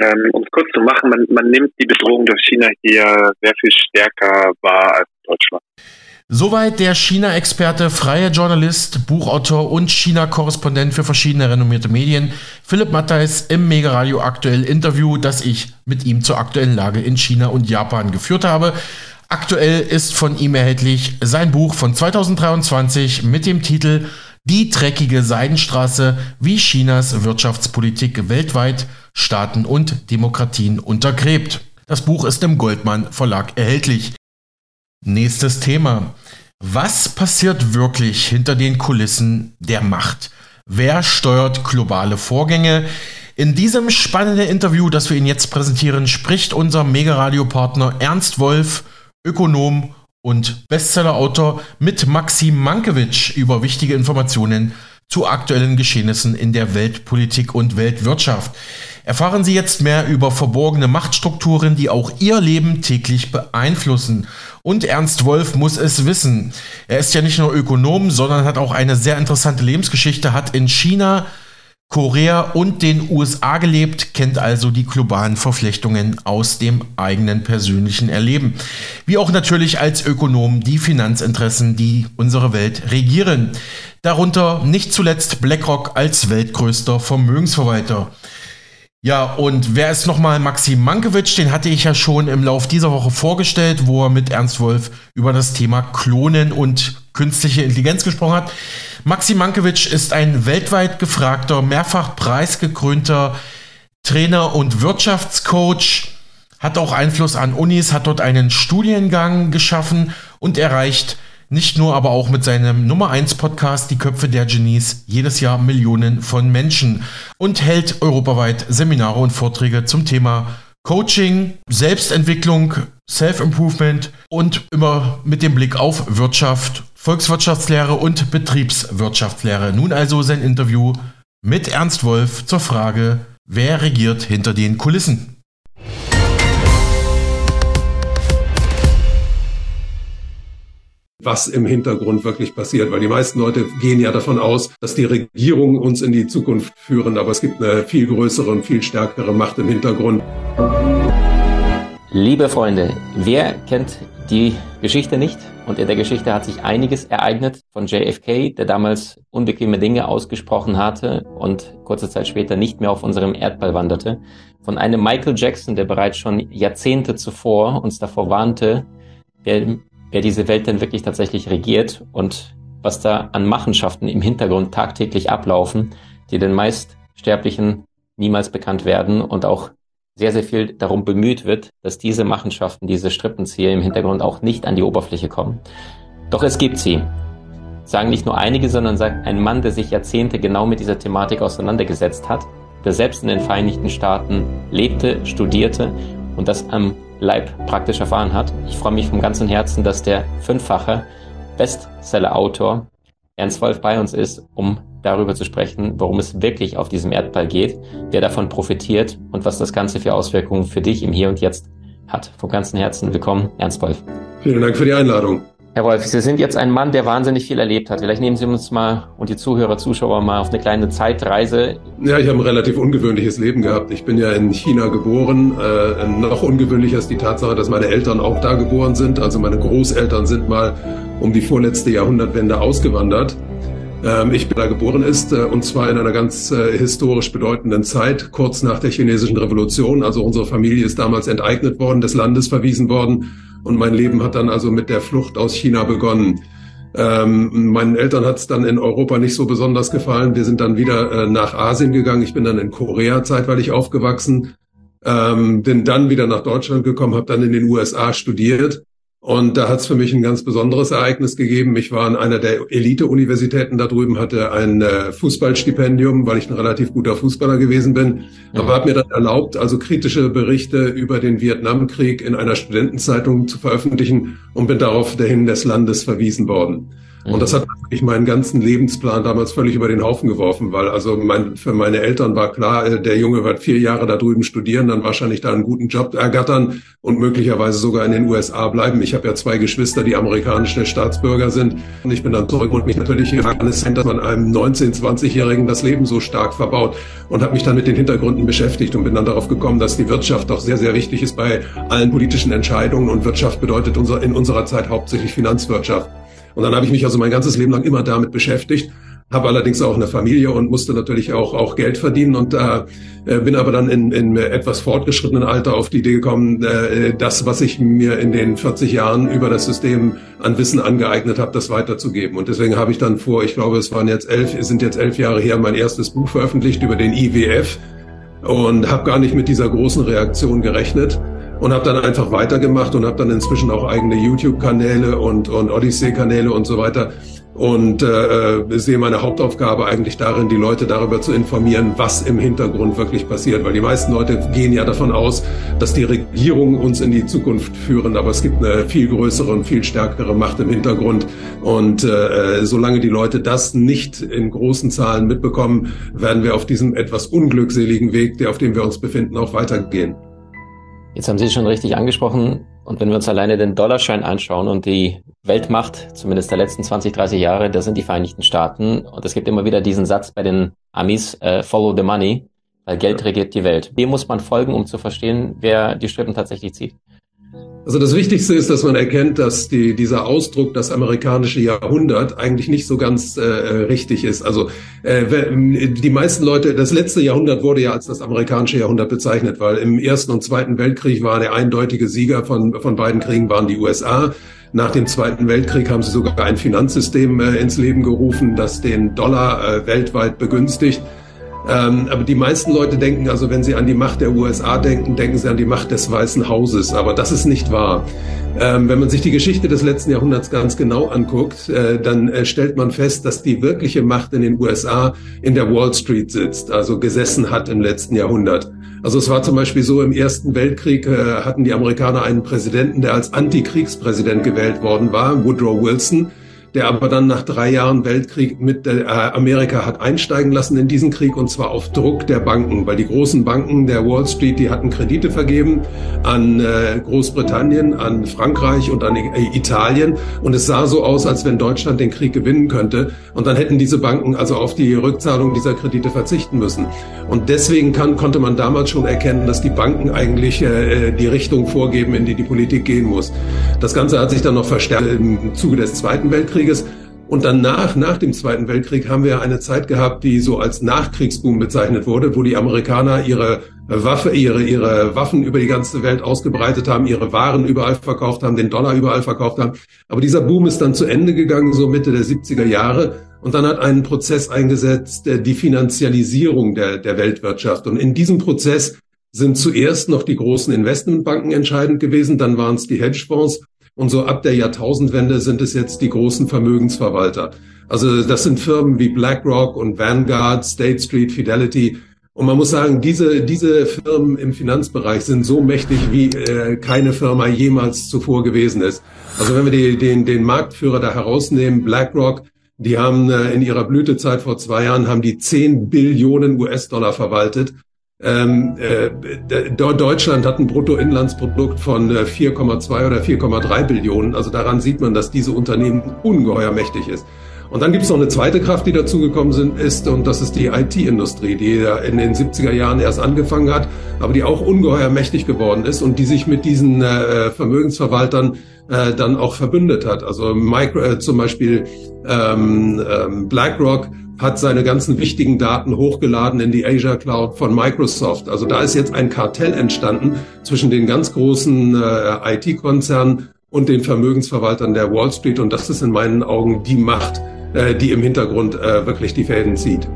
ähm, um es kurz zu machen, man, man nimmt die Bedrohung durch China hier sehr viel stärker wahr als Deutschland. Soweit der China-Experte, freier Journalist, Buchautor und China-Korrespondent für verschiedene renommierte Medien, Philipp Mattheis im Mega Radio aktuell Interview, das ich mit ihm zur aktuellen Lage in China und Japan geführt habe. Aktuell ist von ihm erhältlich sein Buch von 2023 mit dem Titel Die dreckige Seidenstraße, wie Chinas Wirtschaftspolitik weltweit Staaten und Demokratien untergräbt. Das Buch ist im Goldmann Verlag erhältlich. Nächstes Thema. Was passiert wirklich hinter den Kulissen der Macht? Wer steuert globale Vorgänge? In diesem spannenden Interview, das wir Ihnen jetzt präsentieren, spricht unser Mega-Radio-Partner Ernst Wolf, Ökonom und Bestsellerautor mit Maxim Mankiewicz über wichtige Informationen zu aktuellen Geschehnissen in der Weltpolitik und Weltwirtschaft. Erfahren Sie jetzt mehr über verborgene Machtstrukturen, die auch Ihr Leben täglich beeinflussen. Und Ernst Wolf muss es wissen. Er ist ja nicht nur Ökonom, sondern hat auch eine sehr interessante Lebensgeschichte, hat in China, Korea und den USA gelebt, kennt also die globalen Verflechtungen aus dem eigenen persönlichen Erleben. Wie auch natürlich als Ökonom die Finanzinteressen, die unsere Welt regieren. Darunter nicht zuletzt BlackRock als weltgrößter Vermögensverwalter. Ja, und wer ist nochmal Maxim Mankiewicz? Den hatte ich ja schon im Lauf dieser Woche vorgestellt, wo er mit Ernst Wolf über das Thema Klonen und künstliche Intelligenz gesprochen hat. Maxim Mankiewicz ist ein weltweit gefragter, mehrfach preisgekrönter Trainer und Wirtschaftscoach, hat auch Einfluss an Unis, hat dort einen Studiengang geschaffen und erreicht nicht nur, aber auch mit seinem Nummer 1 Podcast Die Köpfe der Genies jedes Jahr Millionen von Menschen und hält europaweit Seminare und Vorträge zum Thema Coaching, Selbstentwicklung, Self-Improvement und immer mit dem Blick auf Wirtschaft, Volkswirtschaftslehre und Betriebswirtschaftslehre. Nun also sein Interview mit Ernst Wolf zur Frage, wer regiert hinter den Kulissen? was im Hintergrund wirklich passiert, weil die meisten Leute gehen ja davon aus, dass die Regierungen uns in die Zukunft führen, aber es gibt eine viel größere und viel stärkere Macht im Hintergrund. Liebe Freunde, wer kennt die Geschichte nicht? Und in der Geschichte hat sich einiges ereignet von JFK, der damals unbequeme Dinge ausgesprochen hatte und kurze Zeit später nicht mehr auf unserem Erdball wanderte. Von einem Michael Jackson, der bereits schon Jahrzehnte zuvor uns davor warnte, wer wer diese Welt denn wirklich tatsächlich regiert und was da an Machenschaften im Hintergrund tagtäglich ablaufen, die den meist Sterblichen niemals bekannt werden und auch sehr, sehr viel darum bemüht wird, dass diese Machenschaften, diese Strippenzieher im Hintergrund auch nicht an die Oberfläche kommen. Doch es gibt sie. Sagen nicht nur einige, sondern sagt ein Mann, der sich Jahrzehnte genau mit dieser Thematik auseinandergesetzt hat, der selbst in den Vereinigten Staaten lebte, studierte und das am Leib praktisch erfahren hat. Ich freue mich vom ganzen Herzen, dass der fünffache Bestseller-Autor Ernst Wolf bei uns ist, um darüber zu sprechen, worum es wirklich auf diesem Erdball geht, wer davon profitiert und was das Ganze für Auswirkungen für dich im Hier und Jetzt hat. Vom ganzen Herzen willkommen, Ernst Wolf. Vielen Dank für die Einladung. Herr Wolf, Sie sind jetzt ein Mann, der wahnsinnig viel erlebt hat. Vielleicht nehmen Sie uns mal und die Zuhörer, Zuschauer mal auf eine kleine Zeitreise. Ja, ich habe ein relativ ungewöhnliches Leben gehabt. Ich bin ja in China geboren. Äh, noch ungewöhnlicher ist die Tatsache, dass meine Eltern auch da geboren sind. Also meine Großeltern sind mal um die vorletzte Jahrhundertwende ausgewandert. Ähm, ich bin da geboren ist, äh, und zwar in einer ganz äh, historisch bedeutenden Zeit, kurz nach der chinesischen Revolution. Also unsere Familie ist damals enteignet worden, des Landes verwiesen worden und mein Leben hat dann also mit der Flucht aus China begonnen. Ähm, meinen Eltern hat es dann in Europa nicht so besonders gefallen. Wir sind dann wieder äh, nach Asien gegangen. Ich bin dann in Korea zeitweilig aufgewachsen, ähm, bin dann wieder nach Deutschland gekommen, habe dann in den USA studiert und da hat es für mich ein ganz besonderes Ereignis gegeben. Ich war an einer der Elite-Universitäten da drüben, hatte ein äh, Fußballstipendium, weil ich ein relativ guter Fußballer gewesen bin. Ja. Aber habe mir dann erlaubt, also kritische Berichte über den Vietnamkrieg in einer Studentenzeitung zu veröffentlichen und bin darauf dahin des Landes verwiesen worden. Und das hat natürlich meinen ganzen Lebensplan damals völlig über den Haufen geworfen, weil also mein, für meine Eltern war klar, äh, der Junge wird vier Jahre da drüben studieren, dann wahrscheinlich da einen guten Job ergattern und möglicherweise sogar in den USA bleiben. Ich habe ja zwei Geschwister, die amerikanische Staatsbürger sind. Und ich bin dann zurück und mich natürlich gefragt, alles dass man einem 19-, 20-Jährigen das Leben so stark verbaut und habe mich dann mit den Hintergründen beschäftigt und bin dann darauf gekommen, dass die Wirtschaft doch sehr, sehr wichtig ist bei allen politischen Entscheidungen und Wirtschaft bedeutet in unserer Zeit hauptsächlich Finanzwirtschaft. Und dann habe ich mich also mein ganzes Leben lang immer damit beschäftigt, habe allerdings auch eine Familie und musste natürlich auch, auch Geld verdienen und äh, bin aber dann in, in etwas fortgeschrittenen Alter auf die Idee gekommen, äh, das, was ich mir in den 40 Jahren über das System an Wissen angeeignet habe, das weiterzugeben. Und deswegen habe ich dann vor, ich glaube, es waren jetzt elf, sind jetzt elf Jahre her, mein erstes Buch veröffentlicht über den IWF und habe gar nicht mit dieser großen Reaktion gerechnet und habe dann einfach weitergemacht und habe dann inzwischen auch eigene YouTube-Kanäle und, und Odyssey-Kanäle und so weiter. Und äh, sehe meine Hauptaufgabe eigentlich darin, die Leute darüber zu informieren, was im Hintergrund wirklich passiert, weil die meisten Leute gehen ja davon aus, dass die Regierungen uns in die Zukunft führen, aber es gibt eine viel größere und viel stärkere Macht im Hintergrund. Und äh, solange die Leute das nicht in großen Zahlen mitbekommen, werden wir auf diesem etwas unglückseligen Weg, der auf dem wir uns befinden, auch weitergehen. Jetzt haben Sie es schon richtig angesprochen. Und wenn wir uns alleine den Dollarschein anschauen und die Weltmacht, zumindest der letzten 20, 30 Jahre, das sind die Vereinigten Staaten. Und es gibt immer wieder diesen Satz bei den Amis, äh, follow the money, weil Geld regiert die Welt. Dem muss man folgen, um zu verstehen, wer die Strippen tatsächlich zieht. Also das Wichtigste ist, dass man erkennt, dass die, dieser Ausdruck, das amerikanische Jahrhundert, eigentlich nicht so ganz äh, richtig ist. Also äh, die meisten Leute, das letzte Jahrhundert wurde ja als das amerikanische Jahrhundert bezeichnet, weil im Ersten und Zweiten Weltkrieg war der eindeutige Sieger von, von beiden Kriegen waren die USA. Nach dem Zweiten Weltkrieg haben sie sogar ein Finanzsystem äh, ins Leben gerufen, das den Dollar äh, weltweit begünstigt. Ähm, aber die meisten Leute denken, also wenn sie an die Macht der USA denken, denken sie an die Macht des Weißen Hauses. Aber das ist nicht wahr. Ähm, wenn man sich die Geschichte des letzten Jahrhunderts ganz genau anguckt, äh, dann äh, stellt man fest, dass die wirkliche Macht in den USA in der Wall Street sitzt, also gesessen hat im letzten Jahrhundert. Also es war zum Beispiel so, im Ersten Weltkrieg äh, hatten die Amerikaner einen Präsidenten, der als Antikriegspräsident gewählt worden war, Woodrow Wilson der aber dann nach drei Jahren Weltkrieg mit äh, Amerika hat einsteigen lassen in diesen Krieg und zwar auf Druck der Banken, weil die großen Banken der Wall Street, die hatten Kredite vergeben an äh, Großbritannien, an Frankreich und an äh, Italien und es sah so aus, als wenn Deutschland den Krieg gewinnen könnte und dann hätten diese Banken also auf die Rückzahlung dieser Kredite verzichten müssen. Und deswegen kann, konnte man damals schon erkennen, dass die Banken eigentlich äh, die Richtung vorgeben, in die die Politik gehen muss. Das Ganze hat sich dann noch verstärkt im Zuge des Zweiten Weltkriegs Weltkrieges. Und danach, nach dem Zweiten Weltkrieg, haben wir eine Zeit gehabt, die so als Nachkriegsboom bezeichnet wurde, wo die Amerikaner ihre Waffe, ihre, ihre Waffen über die ganze Welt ausgebreitet haben, ihre Waren überall verkauft haben, den Dollar überall verkauft haben. Aber dieser Boom ist dann zu Ende gegangen, so Mitte der 70er Jahre. Und dann hat einen Prozess eingesetzt, der, die Finanzialisierung der, der Weltwirtschaft. Und in diesem Prozess sind zuerst noch die großen Investmentbanken entscheidend gewesen, dann waren es die Hedgefonds und so ab der Jahrtausendwende sind es jetzt die großen Vermögensverwalter. Also das sind Firmen wie BlackRock und Vanguard, State Street, Fidelity. Und man muss sagen, diese, diese Firmen im Finanzbereich sind so mächtig, wie äh, keine Firma jemals zuvor gewesen ist. Also wenn wir die, den, den Marktführer da herausnehmen, BlackRock, die haben äh, in ihrer Blütezeit vor zwei Jahren haben die 10 Billionen US-Dollar verwaltet. Ähm, äh, Deutschland hat ein Bruttoinlandsprodukt von 4,2 äh, oder 4,3 Billionen. Also daran sieht man, dass diese Unternehmen ungeheuer mächtig ist. Und dann gibt es noch eine zweite Kraft, die dazugekommen sind, ist, und das ist die IT-Industrie, die in den 70er Jahren erst angefangen hat, aber die auch ungeheuer mächtig geworden ist und die sich mit diesen äh, Vermögensverwaltern äh, dann auch verbündet hat. Also Micro, äh, zum Beispiel ähm, ähm, BlackRock hat seine ganzen wichtigen Daten hochgeladen in die Azure Cloud von Microsoft. Also da ist jetzt ein Kartell entstanden zwischen den ganz großen äh, IT-Konzernen und den Vermögensverwaltern der Wall Street. Und das ist in meinen Augen die Macht, äh, die im Hintergrund äh, wirklich die Fäden zieht.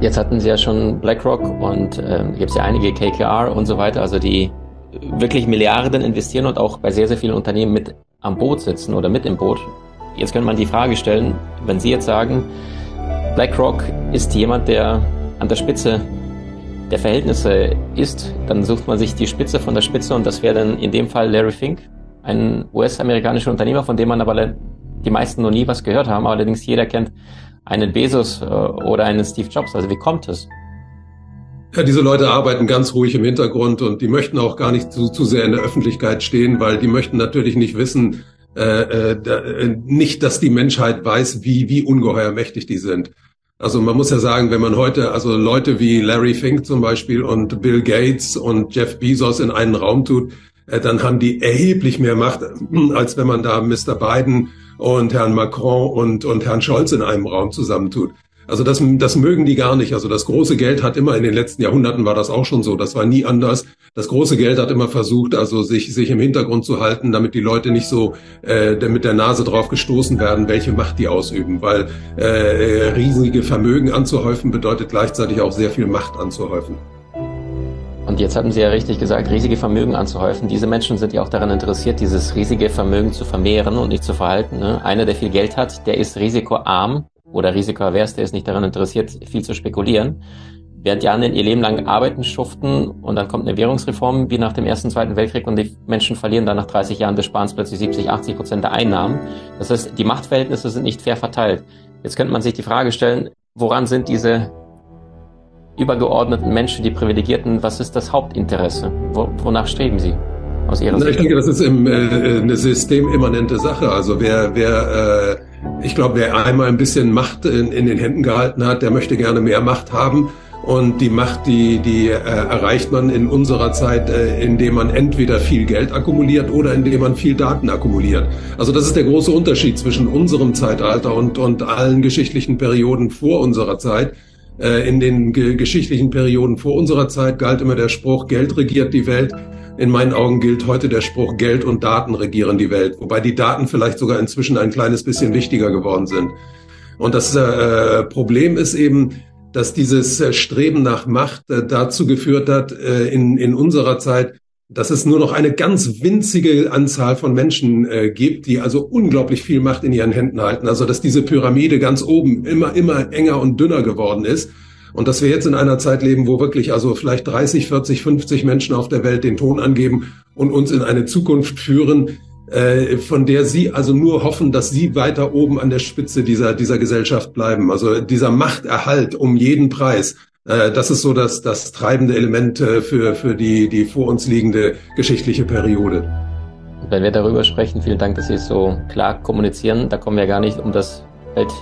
Jetzt hatten Sie ja schon BlackRock und äh, gibt es ja einige KKR und so weiter, also die wirklich Milliarden investieren und auch bei sehr, sehr vielen Unternehmen mit am Boot sitzen oder mit im Boot. Jetzt könnte man die Frage stellen, wenn Sie jetzt sagen, BlackRock ist jemand, der an der Spitze der Verhältnisse ist, dann sucht man sich die Spitze von der Spitze und das wäre dann in dem Fall Larry Fink, ein US-amerikanischer Unternehmer, von dem man aber die meisten noch nie was gehört haben. Allerdings jeder kennt einen Bezos äh, oder einen Steve Jobs. Also wie kommt es? Ja, diese Leute arbeiten ganz ruhig im Hintergrund und die möchten auch gar nicht zu, zu sehr in der Öffentlichkeit stehen, weil die möchten natürlich nicht wissen, äh, äh, nicht, dass die Menschheit weiß, wie, wie ungeheuer mächtig die sind. Also man muss ja sagen, wenn man heute also Leute wie Larry Fink zum Beispiel und Bill Gates und Jeff Bezos in einen Raum tut, äh, dann haben die erheblich mehr Macht, als wenn man da Mr. Biden und Herrn Macron und, und Herrn Scholz in einem Raum zusammentut. Also das, das mögen die gar nicht. Also das große Geld hat immer in den letzten Jahrhunderten war das auch schon so. Das war nie anders. Das große Geld hat immer versucht, also sich, sich im Hintergrund zu halten, damit die Leute nicht so äh, mit der Nase drauf gestoßen werden, welche Macht die ausüben. Weil äh, riesige Vermögen anzuhäufen bedeutet gleichzeitig auch sehr viel Macht anzuhäufen. Und jetzt hatten Sie ja richtig gesagt, riesige Vermögen anzuhäufen. Diese Menschen sind ja auch daran interessiert, dieses riesige Vermögen zu vermehren und nicht zu verhalten. Ne? Einer, der viel Geld hat, der ist risikoarm oder risikoavers, der ist nicht daran interessiert, viel zu spekulieren. Während die anderen ihr Leben lang arbeiten, schuften und dann kommt eine Währungsreform wie nach dem Ersten, Zweiten Weltkrieg und die Menschen verlieren dann nach 30 Jahren des Sparens plötzlich 70, 80 Prozent der Einnahmen. Das heißt, die Machtverhältnisse sind nicht fair verteilt. Jetzt könnte man sich die Frage stellen, woran sind diese übergeordneten Menschen, die Privilegierten, was ist das Hauptinteresse? Wo, wonach streben sie? Aus ihrer Na, Sicht? Ich denke, das ist im, äh, eine systemimmanente Sache. Also wer, wer äh ich glaube, wer einmal ein bisschen Macht in, in, den Händen gehalten hat, der möchte gerne mehr Macht haben. Und die Macht, die, die äh, erreicht man in unserer Zeit, äh, indem man entweder viel Geld akkumuliert oder indem man viel Daten akkumuliert. Also das ist der große Unterschied zwischen unserem Zeitalter und, und allen geschichtlichen Perioden vor unserer Zeit. Äh, in den ge geschichtlichen Perioden vor unserer Zeit galt immer der Spruch, Geld regiert die Welt. In meinen Augen gilt heute der Spruch, Geld und Daten regieren die Welt, wobei die Daten vielleicht sogar inzwischen ein kleines bisschen wichtiger geworden sind. Und das äh, Problem ist eben, dass dieses äh, Streben nach Macht äh, dazu geführt hat, äh, in, in unserer Zeit, dass es nur noch eine ganz winzige Anzahl von Menschen äh, gibt, die also unglaublich viel Macht in ihren Händen halten. Also dass diese Pyramide ganz oben immer, immer enger und dünner geworden ist und dass wir jetzt in einer Zeit leben, wo wirklich also vielleicht 30, 40, 50 Menschen auf der Welt den Ton angeben und uns in eine Zukunft führen, äh, von der sie also nur hoffen, dass sie weiter oben an der Spitze dieser, dieser Gesellschaft bleiben. Also dieser Machterhalt um jeden Preis. Äh, das ist so das, das treibende Element äh, für, für die, die vor uns liegende geschichtliche Periode. Wenn wir darüber sprechen, vielen Dank, dass Sie es so klar kommunizieren. Da kommen wir gar nicht um das Welt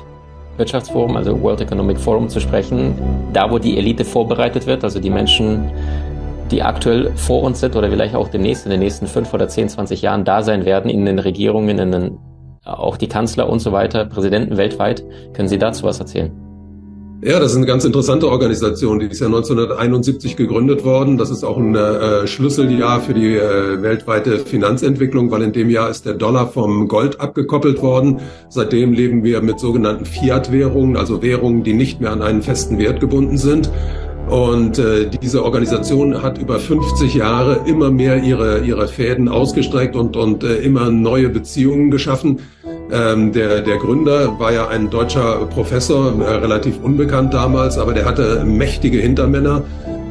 Wirtschaftsforum, also World Economic Forum zu sprechen, da wo die Elite vorbereitet wird, also die Menschen, die aktuell vor uns sind oder vielleicht auch demnächst in den nächsten fünf oder zehn, zwanzig Jahren da sein werden, in den Regierungen, in den, auch die Kanzler und so weiter, Präsidenten weltweit. Können Sie dazu was erzählen? Ja, das ist eine ganz interessante Organisation. Die ist ja 1971 gegründet worden. Das ist auch ein äh, Schlüsseljahr für die äh, weltweite Finanzentwicklung, weil in dem Jahr ist der Dollar vom Gold abgekoppelt worden. Seitdem leben wir mit sogenannten Fiat-Währungen, also Währungen, die nicht mehr an einen festen Wert gebunden sind. Und äh, diese Organisation hat über 50 Jahre immer mehr ihre, ihre Fäden ausgestreckt und, und äh, immer neue Beziehungen geschaffen. Ähm, der, der Gründer war ja ein deutscher Professor, äh, relativ unbekannt damals, aber der hatte mächtige Hintermänner.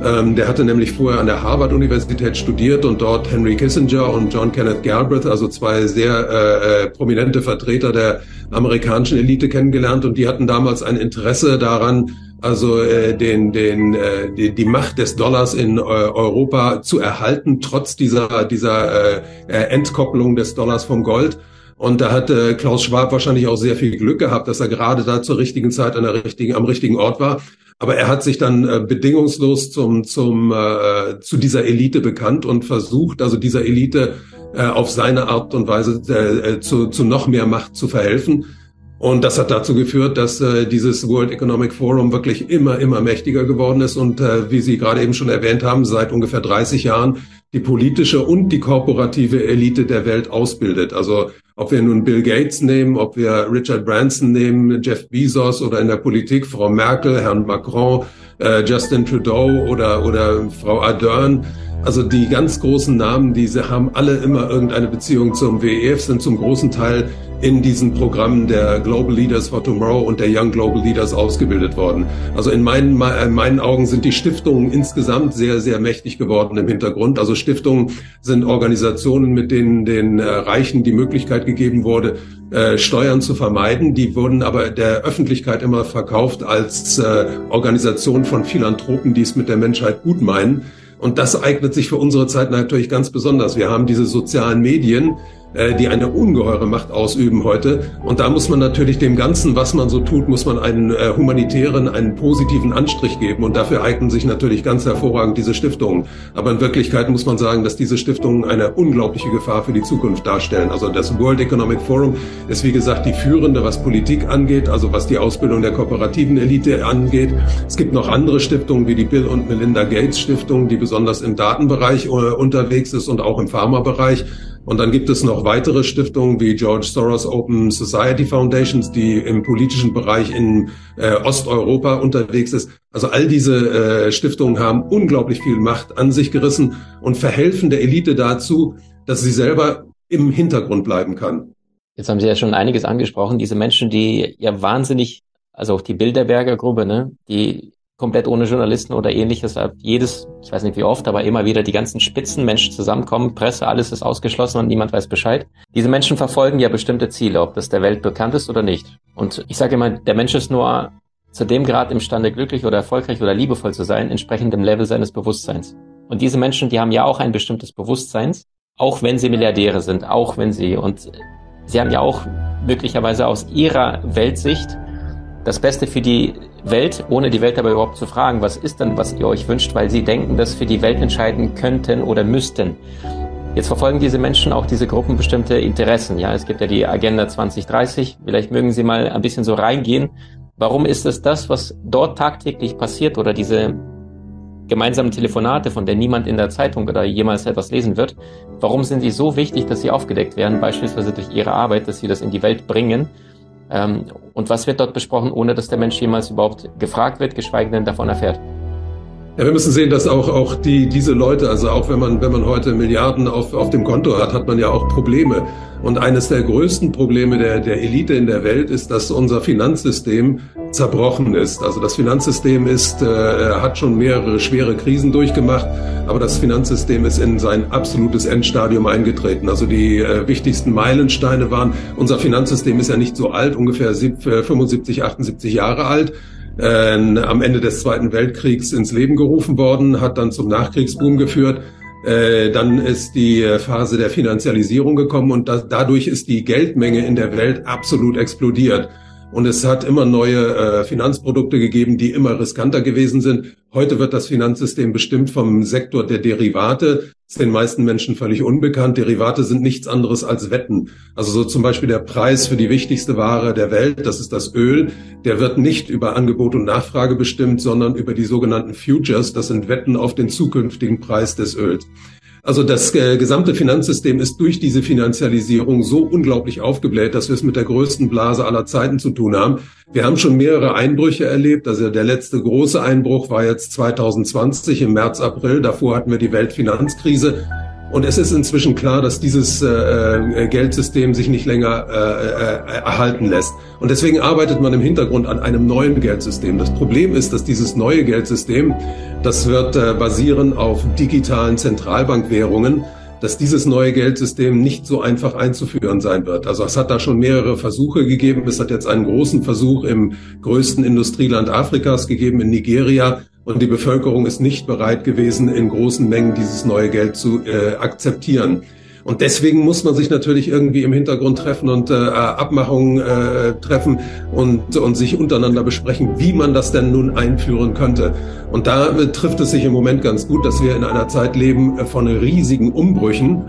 Ähm, der hatte nämlich vorher an der Harvard-Universität studiert und dort Henry Kissinger und John Kenneth Galbraith, also zwei sehr äh, äh, prominente Vertreter der amerikanischen Elite kennengelernt und die hatten damals ein Interesse daran, also äh, den, den, äh, die, die Macht des Dollars in äh, Europa zu erhalten, trotz dieser, dieser äh, Entkopplung des Dollars vom Gold. Und da hat äh, Klaus Schwab wahrscheinlich auch sehr viel Glück gehabt, dass er gerade da zur richtigen Zeit an der richtigen, am richtigen Ort war. Aber er hat sich dann äh, bedingungslos zum, zum, äh, zu dieser Elite bekannt und versucht, also dieser Elite äh, auf seine Art und Weise äh, äh zu, zu noch mehr Macht zu verhelfen. Und das hat dazu geführt, dass äh, dieses World Economic Forum wirklich immer, immer mächtiger geworden ist und äh, wie Sie gerade eben schon erwähnt haben, seit ungefähr 30 Jahren die politische und die korporative Elite der Welt ausbildet. Also ob wir nun Bill Gates nehmen, ob wir Richard Branson nehmen, Jeff Bezos oder in der Politik Frau Merkel, Herrn Macron, äh, Justin Trudeau oder, oder Frau Ardern. Also die ganz großen Namen, diese haben alle immer irgendeine Beziehung zum WEF, sind zum großen Teil in diesen Programmen der Global Leaders for Tomorrow und der Young Global Leaders ausgebildet worden. Also in meinen, in meinen Augen sind die Stiftungen insgesamt sehr, sehr mächtig geworden im Hintergrund. Also Stiftungen sind Organisationen, mit denen den äh, Reichen die Möglichkeit gegeben wurde, äh, Steuern zu vermeiden. Die wurden aber der Öffentlichkeit immer verkauft als äh, Organisation von Philanthropen, die es mit der Menschheit gut meinen. Und das eignet sich für unsere Zeit natürlich ganz besonders. Wir haben diese sozialen Medien, äh, die eine ungeheure Macht ausüben heute. Und da muss man natürlich dem Ganzen, was man so tut, muss man einen äh, humanitären, einen positiven Anstrich geben. Und dafür eignen sich natürlich ganz hervorragend diese Stiftungen. Aber in Wirklichkeit muss man sagen, dass diese Stiftungen eine unglaubliche Gefahr für die Zukunft darstellen. Also das World Economic Forum ist, wie gesagt, die führende, was Politik angeht, also was die Ausbildung der kooperativen Elite angeht. Es gibt noch andere Stiftungen wie die Bill und Melinda Gates Stiftung, die besonders im Datenbereich äh, unterwegs ist und auch im Pharmabereich. Und dann gibt es noch weitere Stiftungen wie George Soros Open Society Foundations, die im politischen Bereich in äh, Osteuropa unterwegs ist. Also all diese äh, Stiftungen haben unglaublich viel Macht an sich gerissen und verhelfen der Elite dazu, dass sie selber im Hintergrund bleiben kann. Jetzt haben Sie ja schon einiges angesprochen. Diese Menschen, die ja wahnsinnig, also auch die Bilderberger Gruppe, ne, die komplett ohne Journalisten oder ähnliches. Jedes, ich weiß nicht wie oft, aber immer wieder die ganzen Spitzenmenschen zusammenkommen, Presse, alles ist ausgeschlossen und niemand weiß Bescheid. Diese Menschen verfolgen ja bestimmte Ziele, ob das der Welt bekannt ist oder nicht. Und ich sage immer, der Mensch ist nur zu dem Grad imstande, glücklich oder erfolgreich oder liebevoll zu sein, entsprechend dem Level seines Bewusstseins. Und diese Menschen, die haben ja auch ein bestimmtes Bewusstseins, auch wenn sie Milliardäre sind, auch wenn sie, und sie haben ja auch möglicherweise aus ihrer Weltsicht das Beste für die Welt, ohne die Welt aber überhaupt zu fragen, was ist denn, was ihr euch wünscht, weil sie denken, dass für die Welt entscheiden könnten oder müssten. Jetzt verfolgen diese Menschen auch diese Gruppen bestimmte Interessen. Ja, es gibt ja die Agenda 2030. Vielleicht mögen Sie mal ein bisschen so reingehen. Warum ist es das, was dort tagtäglich passiert oder diese gemeinsamen Telefonate, von der niemand in der Zeitung oder jemals etwas lesen wird, warum sind sie so wichtig, dass sie aufgedeckt werden, beispielsweise durch ihre Arbeit, dass sie das in die Welt bringen und was wird dort besprochen, ohne dass der Mensch jemals überhaupt gefragt wird, geschweige denn davon erfährt? Ja, wir müssen sehen, dass auch, auch die, diese Leute, also auch wenn man, wenn man heute Milliarden auf, auf dem Konto hat, hat man ja auch Probleme. Und eines der größten Probleme der, der Elite in der Welt ist, dass unser Finanzsystem zerbrochen ist. Also das Finanzsystem ist, äh, hat schon mehrere schwere Krisen durchgemacht, aber das Finanzsystem ist in sein absolutes Endstadium eingetreten. Also die äh, wichtigsten Meilensteine waren, unser Finanzsystem ist ja nicht so alt, ungefähr 75, 78 Jahre alt äh, am Ende des Zweiten Weltkriegs ins Leben gerufen worden, hat dann zum Nachkriegsboom geführt. Äh, dann ist die Phase der Finanzialisierung gekommen und da, dadurch ist die Geldmenge in der Welt absolut explodiert. Und es hat immer neue äh, Finanzprodukte gegeben, die immer riskanter gewesen sind. Heute wird das Finanzsystem bestimmt vom Sektor der Derivate. Das ist den meisten Menschen völlig unbekannt. Derivate sind nichts anderes als Wetten. Also so zum Beispiel der Preis für die wichtigste Ware der Welt, das ist das Öl, der wird nicht über Angebot und Nachfrage bestimmt, sondern über die sogenannten Futures. Das sind Wetten auf den zukünftigen Preis des Öls. Also das äh, gesamte Finanzsystem ist durch diese Finanzialisierung so unglaublich aufgebläht, dass wir es mit der größten Blase aller Zeiten zu tun haben. Wir haben schon mehrere Einbrüche erlebt. Also der letzte große Einbruch war jetzt 2020 im März, April. Davor hatten wir die Weltfinanzkrise. Und es ist inzwischen klar, dass dieses äh, äh, Geldsystem sich nicht länger äh, äh, erhalten lässt. Und deswegen arbeitet man im Hintergrund an einem neuen Geldsystem. Das Problem ist, dass dieses neue Geldsystem, das wird äh, basieren auf digitalen Zentralbankwährungen, dass dieses neue Geldsystem nicht so einfach einzuführen sein wird. Also es hat da schon mehrere Versuche gegeben. Es hat jetzt einen großen Versuch im größten Industrieland Afrikas gegeben, in Nigeria. Und die Bevölkerung ist nicht bereit gewesen, in großen Mengen dieses neue Geld zu äh, akzeptieren. Und deswegen muss man sich natürlich irgendwie im Hintergrund treffen und äh, Abmachungen äh, treffen und, und sich untereinander besprechen, wie man das denn nun einführen könnte. Und da äh, trifft es sich im Moment ganz gut, dass wir in einer Zeit leben äh, von riesigen Umbrüchen.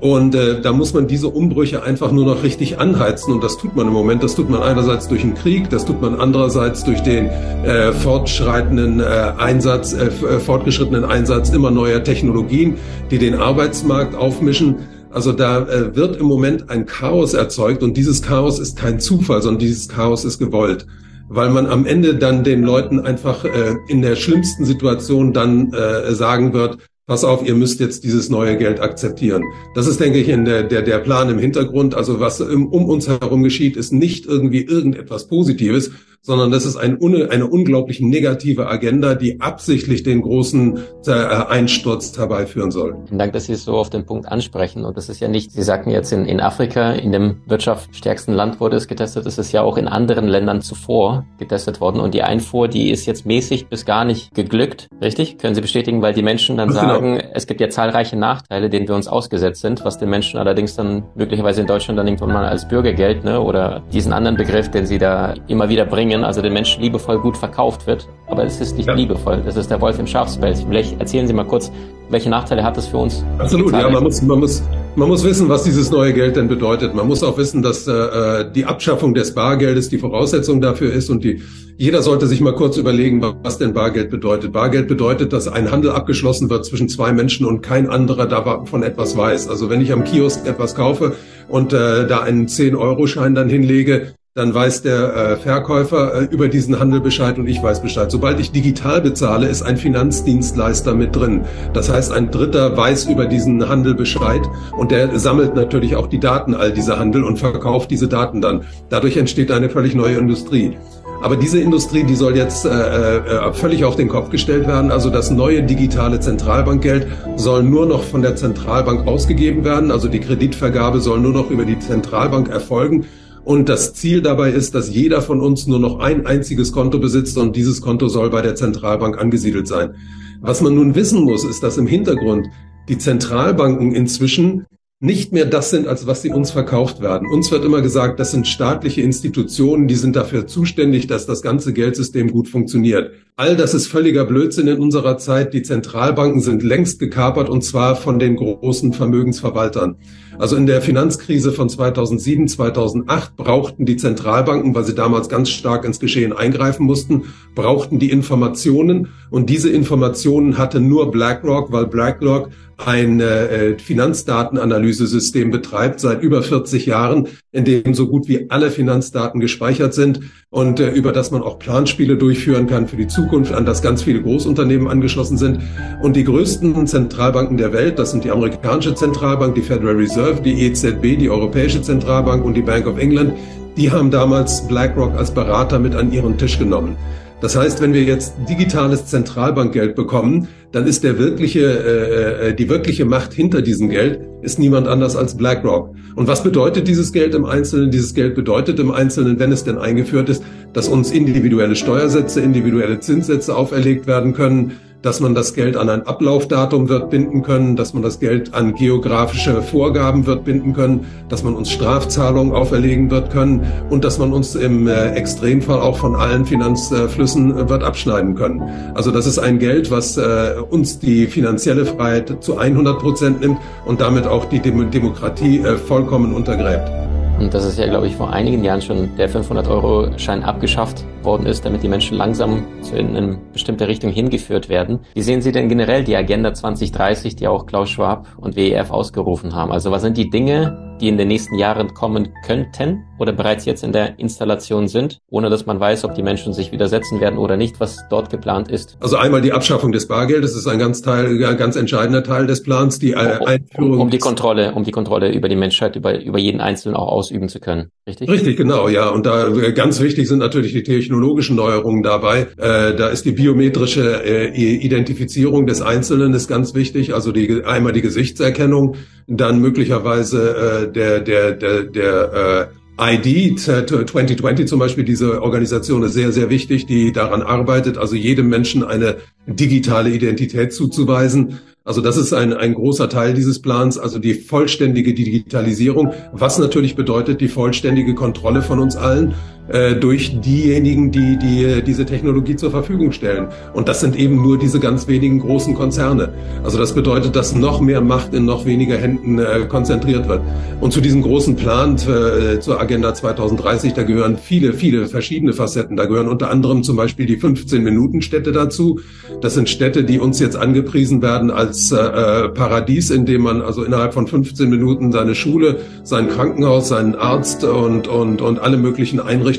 Und äh, da muss man diese Umbrüche einfach nur noch richtig anheizen. Und das tut man im Moment. Das tut man einerseits durch den Krieg, das tut man andererseits durch den äh, fortschreitenden äh, Einsatz, äh, äh, fortgeschrittenen Einsatz immer neuer Technologien, die den Arbeitsmarkt aufmischen. Also da äh, wird im Moment ein Chaos erzeugt und dieses Chaos ist kein Zufall, sondern dieses Chaos ist gewollt weil man am Ende dann den Leuten einfach äh, in der schlimmsten Situation dann äh, sagen wird, pass auf, ihr müsst jetzt dieses neue Geld akzeptieren. Das ist, denke ich, in der, der, der Plan im Hintergrund. Also was um uns herum geschieht, ist nicht irgendwie irgendetwas Positives, sondern das ist ein, eine unglaublich negative Agenda, die absichtlich den großen äh, Einsturz herbeiführen soll. Vielen Dank, dass Sie es so auf den Punkt ansprechen. Und das ist ja nicht, Sie sagten jetzt in, in Afrika, in dem wirtschaftsstärksten Land wurde es getestet, es ist ja auch in anderen Ländern zuvor getestet worden. Und die Einfuhr, die ist jetzt mäßig bis gar nicht geglückt, richtig? Können Sie bestätigen, weil die Menschen dann sagen, genau. es gibt ja zahlreiche Nachteile, denen wir uns ausgesetzt sind, was den Menschen allerdings dann möglicherweise in Deutschland dann irgendwann mal als Bürgergeld ne, oder diesen anderen Begriff, den Sie da immer wieder bringen, bringen, also den Menschen liebevoll gut verkauft wird. Aber es ist nicht ja. liebevoll. Das ist der Wolf im Schafspelz. Vielleicht erzählen Sie mal kurz, welche Nachteile hat das für uns? Absolut, ja, man muss, man muss, man muss wissen, was dieses neue Geld denn bedeutet. Man muss auch wissen, dass äh, die Abschaffung des Bargeldes die Voraussetzung dafür ist und die, jeder sollte sich mal kurz überlegen, was denn Bargeld bedeutet. Bargeld bedeutet, dass ein Handel abgeschlossen wird zwischen zwei Menschen und kein anderer davon etwas weiß. Also wenn ich am Kiosk etwas kaufe und äh, da einen 10-Euro-Schein dann hinlege, dann weiß der äh, Verkäufer äh, über diesen Handel Bescheid und ich weiß Bescheid. Sobald ich digital bezahle, ist ein Finanzdienstleister mit drin. Das heißt, ein Dritter weiß über diesen Handel Bescheid und der sammelt natürlich auch die Daten all dieser Handel und verkauft diese Daten dann. Dadurch entsteht eine völlig neue Industrie. Aber diese Industrie, die soll jetzt äh, äh, völlig auf den Kopf gestellt werden. Also das neue digitale Zentralbankgeld soll nur noch von der Zentralbank ausgegeben werden. Also die Kreditvergabe soll nur noch über die Zentralbank erfolgen. Und das Ziel dabei ist, dass jeder von uns nur noch ein einziges Konto besitzt und dieses Konto soll bei der Zentralbank angesiedelt sein. Was man nun wissen muss, ist, dass im Hintergrund die Zentralbanken inzwischen nicht mehr das sind, als was sie uns verkauft werden. Uns wird immer gesagt, das sind staatliche Institutionen, die sind dafür zuständig, dass das ganze Geldsystem gut funktioniert. All das ist völliger Blödsinn in unserer Zeit. Die Zentralbanken sind längst gekapert und zwar von den großen Vermögensverwaltern. Also in der Finanzkrise von 2007, 2008 brauchten die Zentralbanken, weil sie damals ganz stark ins Geschehen eingreifen mussten, brauchten die Informationen. Und diese Informationen hatte nur BlackRock, weil BlackRock ein äh, Finanzdatenanalyse-System betreibt seit über 40 Jahren, in dem so gut wie alle Finanzdaten gespeichert sind und äh, über das man auch Planspiele durchführen kann für die Zukunft, an das ganz viele Großunternehmen angeschlossen sind. Und die größten Zentralbanken der Welt, das sind die amerikanische Zentralbank, die Federal Reserve, die EZB, die Europäische Zentralbank und die Bank of England, die haben damals BlackRock als Berater mit an ihren Tisch genommen. Das heißt, wenn wir jetzt digitales Zentralbankgeld bekommen, dann ist der wirkliche, äh, äh, die wirkliche Macht hinter diesem Geld ist niemand anders als BlackRock. Und was bedeutet dieses Geld im Einzelnen? Dieses Geld bedeutet im Einzelnen, wenn es denn eingeführt ist, dass uns individuelle Steuersätze, individuelle Zinssätze auferlegt werden können, dass man das Geld an ein Ablaufdatum wird binden können, dass man das Geld an geografische Vorgaben wird binden können, dass man uns Strafzahlungen auferlegen wird können und dass man uns im äh, Extremfall auch von allen Finanzflüssen äh, wird abschneiden können. Also das ist ein Geld, was äh, uns die finanzielle Freiheit zu 100 Prozent nimmt und damit auch die Dem Demokratie vollkommen untergräbt. Und das ist ja, glaube ich, vor einigen Jahren schon der 500-Euro-Schein abgeschafft worden ist, damit die Menschen langsam in eine bestimmte Richtung hingeführt werden. Wie sehen Sie denn generell die Agenda 2030, die auch Klaus Schwab und WEF ausgerufen haben? Also was sind die Dinge, die in den nächsten Jahren kommen könnten oder bereits jetzt in der Installation sind, ohne dass man weiß, ob die Menschen sich widersetzen werden oder nicht, was dort geplant ist? Also einmal die Abschaffung des Bargeldes ist ein ganz Teil, ein ganz entscheidender Teil des Plans, die Einführung. Um, um die Kontrolle, um die Kontrolle über die Menschheit, über, über jeden Einzelnen auch ausüben zu können. Richtig? Richtig, genau, ja. Und da äh, ganz wichtig sind natürlich die technologischen Neuerungen dabei. Äh, da ist die biometrische äh, Identifizierung des Einzelnen ist ganz wichtig. Also die, einmal die Gesichtserkennung, dann möglicherweise äh, der, der, der, der äh, ID 2020 zum Beispiel, diese Organisation ist sehr, sehr wichtig, die daran arbeitet, also jedem Menschen eine digitale Identität zuzuweisen. Also das ist ein, ein großer Teil dieses Plans, also die vollständige Digitalisierung, was natürlich bedeutet die vollständige Kontrolle von uns allen äh, durch diejenigen, die, die äh, diese Technologie zur Verfügung stellen. Und das sind eben nur diese ganz wenigen großen Konzerne. Also das bedeutet, dass noch mehr Macht in noch weniger Händen äh, konzentriert wird. Und zu diesem großen Plan äh, zur Agenda 2030, da gehören viele, viele verschiedene Facetten. Da gehören unter anderem zum Beispiel die 15-Minuten-Städte dazu. Das sind Städte, die uns jetzt angepriesen werden als äh, äh, Paradies, in dem man also innerhalb von 15 Minuten seine Schule, sein Krankenhaus, seinen Arzt und, und, und alle möglichen Einrichtungen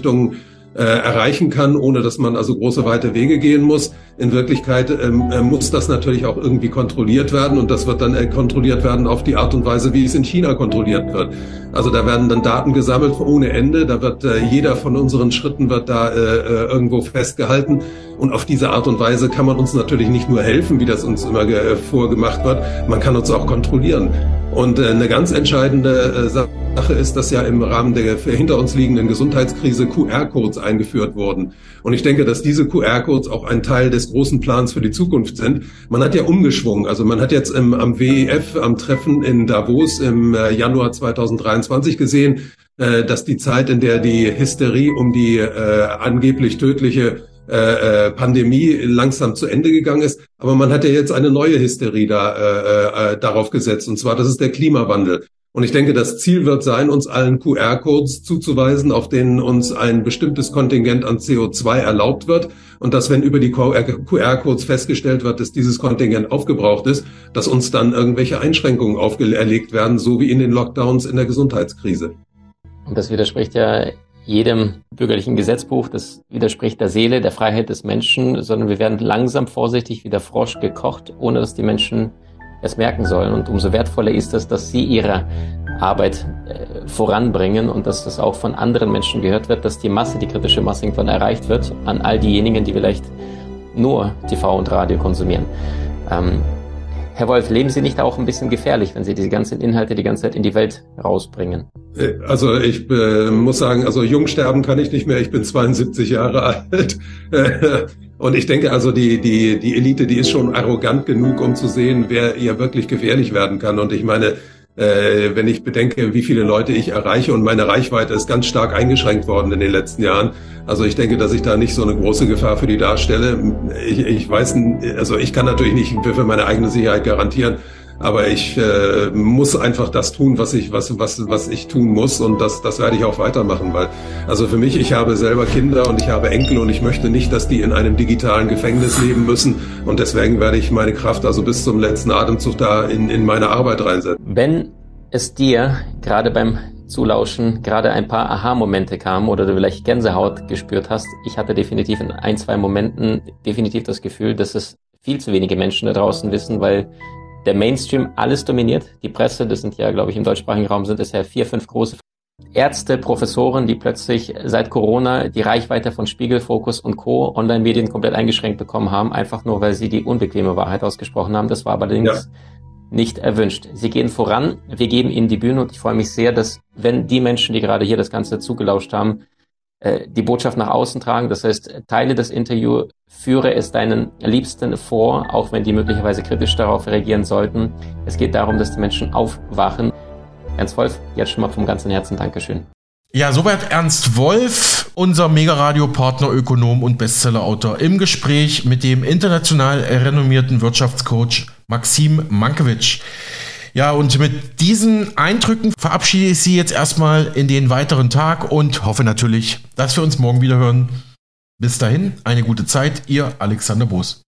äh, erreichen kann, ohne dass man also große weite Wege gehen muss. In Wirklichkeit ähm, äh, muss das natürlich auch irgendwie kontrolliert werden und das wird dann äh, kontrolliert werden auf die Art und Weise, wie es in China kontrolliert wird. Also da werden dann Daten gesammelt ohne Ende. Da wird äh, jeder von unseren Schritten wird da irgendwo festgehalten und auf diese Art und Weise kann man uns natürlich nicht nur helfen, wie das uns immer vorgemacht wird, man kann uns auch kontrollieren. Und eine ganz entscheidende äh, Sache ist, dass ja im Rahmen der hinter uns liegenden Gesundheitskrise QR-Codes eingeführt wurden. Und ich denke, dass diese QR-Codes auch ein Teil des großen Plans für die Zukunft sind. Man hat ja umgeschwungen. Also man hat jetzt im, am WEF, am Treffen in Davos im äh, Januar 2023 gesehen, äh, dass die Zeit, in der die Hysterie um die äh, angeblich tödliche äh, äh, Pandemie langsam zu Ende gegangen ist. Aber man hat ja jetzt eine neue Hysterie da, äh, äh, darauf gesetzt, und zwar das ist der Klimawandel. Und ich denke, das Ziel wird sein, uns allen QR-Codes zuzuweisen, auf denen uns ein bestimmtes Kontingent an CO2 erlaubt wird. Und dass, wenn über die QR-Codes festgestellt wird, dass dieses Kontingent aufgebraucht ist, dass uns dann irgendwelche Einschränkungen auferlegt werden, so wie in den Lockdowns in der Gesundheitskrise. Und das widerspricht ja jedem bürgerlichen Gesetzbuch, das widerspricht der Seele, der Freiheit des Menschen, sondern wir werden langsam vorsichtig wie der Frosch gekocht, ohne dass die Menschen es merken sollen. Und umso wertvoller ist es, dass sie ihre Arbeit äh, voranbringen und dass das auch von anderen Menschen gehört wird, dass die Masse, die kritische Masse irgendwann erreicht wird, an all diejenigen, die vielleicht nur TV und Radio konsumieren. Ähm, Herr Wolf, leben Sie nicht auch ein bisschen gefährlich, wenn Sie diese ganzen Inhalte die ganze Zeit in die Welt rausbringen? Äh, also ich äh, muss sagen, also jung sterben kann ich nicht mehr. Ich bin 72 Jahre alt. Und ich denke also, die, die, die Elite, die ist schon arrogant genug, um zu sehen, wer ihr wirklich gefährlich werden kann. Und ich meine, äh, wenn ich bedenke, wie viele Leute ich erreiche und meine Reichweite ist ganz stark eingeschränkt worden in den letzten Jahren. Also ich denke, dass ich da nicht so eine große Gefahr für die darstelle. Ich, ich weiß, also ich kann natürlich nicht für meine eigene Sicherheit garantieren, aber ich äh, muss einfach das tun, was ich, was, was, was ich tun muss und das, das werde ich auch weitermachen, weil also für mich, ich habe selber Kinder und ich habe Enkel und ich möchte nicht, dass die in einem digitalen Gefängnis leben müssen und deswegen werde ich meine Kraft also bis zum letzten Atemzug da in, in meine Arbeit reinsetzen. Wenn es dir gerade beim Zulauschen gerade ein paar Aha-Momente kamen oder du vielleicht Gänsehaut gespürt hast, ich hatte definitiv in ein, zwei Momenten definitiv das Gefühl, dass es viel zu wenige Menschen da draußen wissen, weil der Mainstream alles dominiert. Die Presse, das sind ja, glaube ich, im deutschsprachigen Raum sind es ja vier, fünf große Ärzte, Professoren, die plötzlich seit Corona die Reichweite von Spiegel, Focus und Co. Online-Medien komplett eingeschränkt bekommen haben, einfach nur, weil sie die unbequeme Wahrheit ausgesprochen haben. Das war allerdings ja. nicht erwünscht. Sie gehen voran, wir geben ihnen die Bühne und ich freue mich sehr, dass wenn die Menschen, die gerade hier das Ganze zugelauscht haben, die Botschaft nach außen tragen. Das heißt, Teile des Interviews führe es deinen Liebsten vor, auch wenn die möglicherweise kritisch darauf reagieren sollten. Es geht darum, dass die Menschen aufwachen. Ernst Wolf, jetzt schon mal vom ganzen Herzen Dankeschön. Ja, soweit Ernst Wolf, unser Megaradio-Partner, Ökonom und Bestsellerautor, im Gespräch mit dem international renommierten Wirtschaftscoach Maxim Mankiewicz. Ja, und mit diesen Eindrücken verabschiede ich Sie jetzt erstmal in den weiteren Tag und hoffe natürlich, dass wir uns morgen wieder hören. Bis dahin, eine gute Zeit, Ihr Alexander Boos.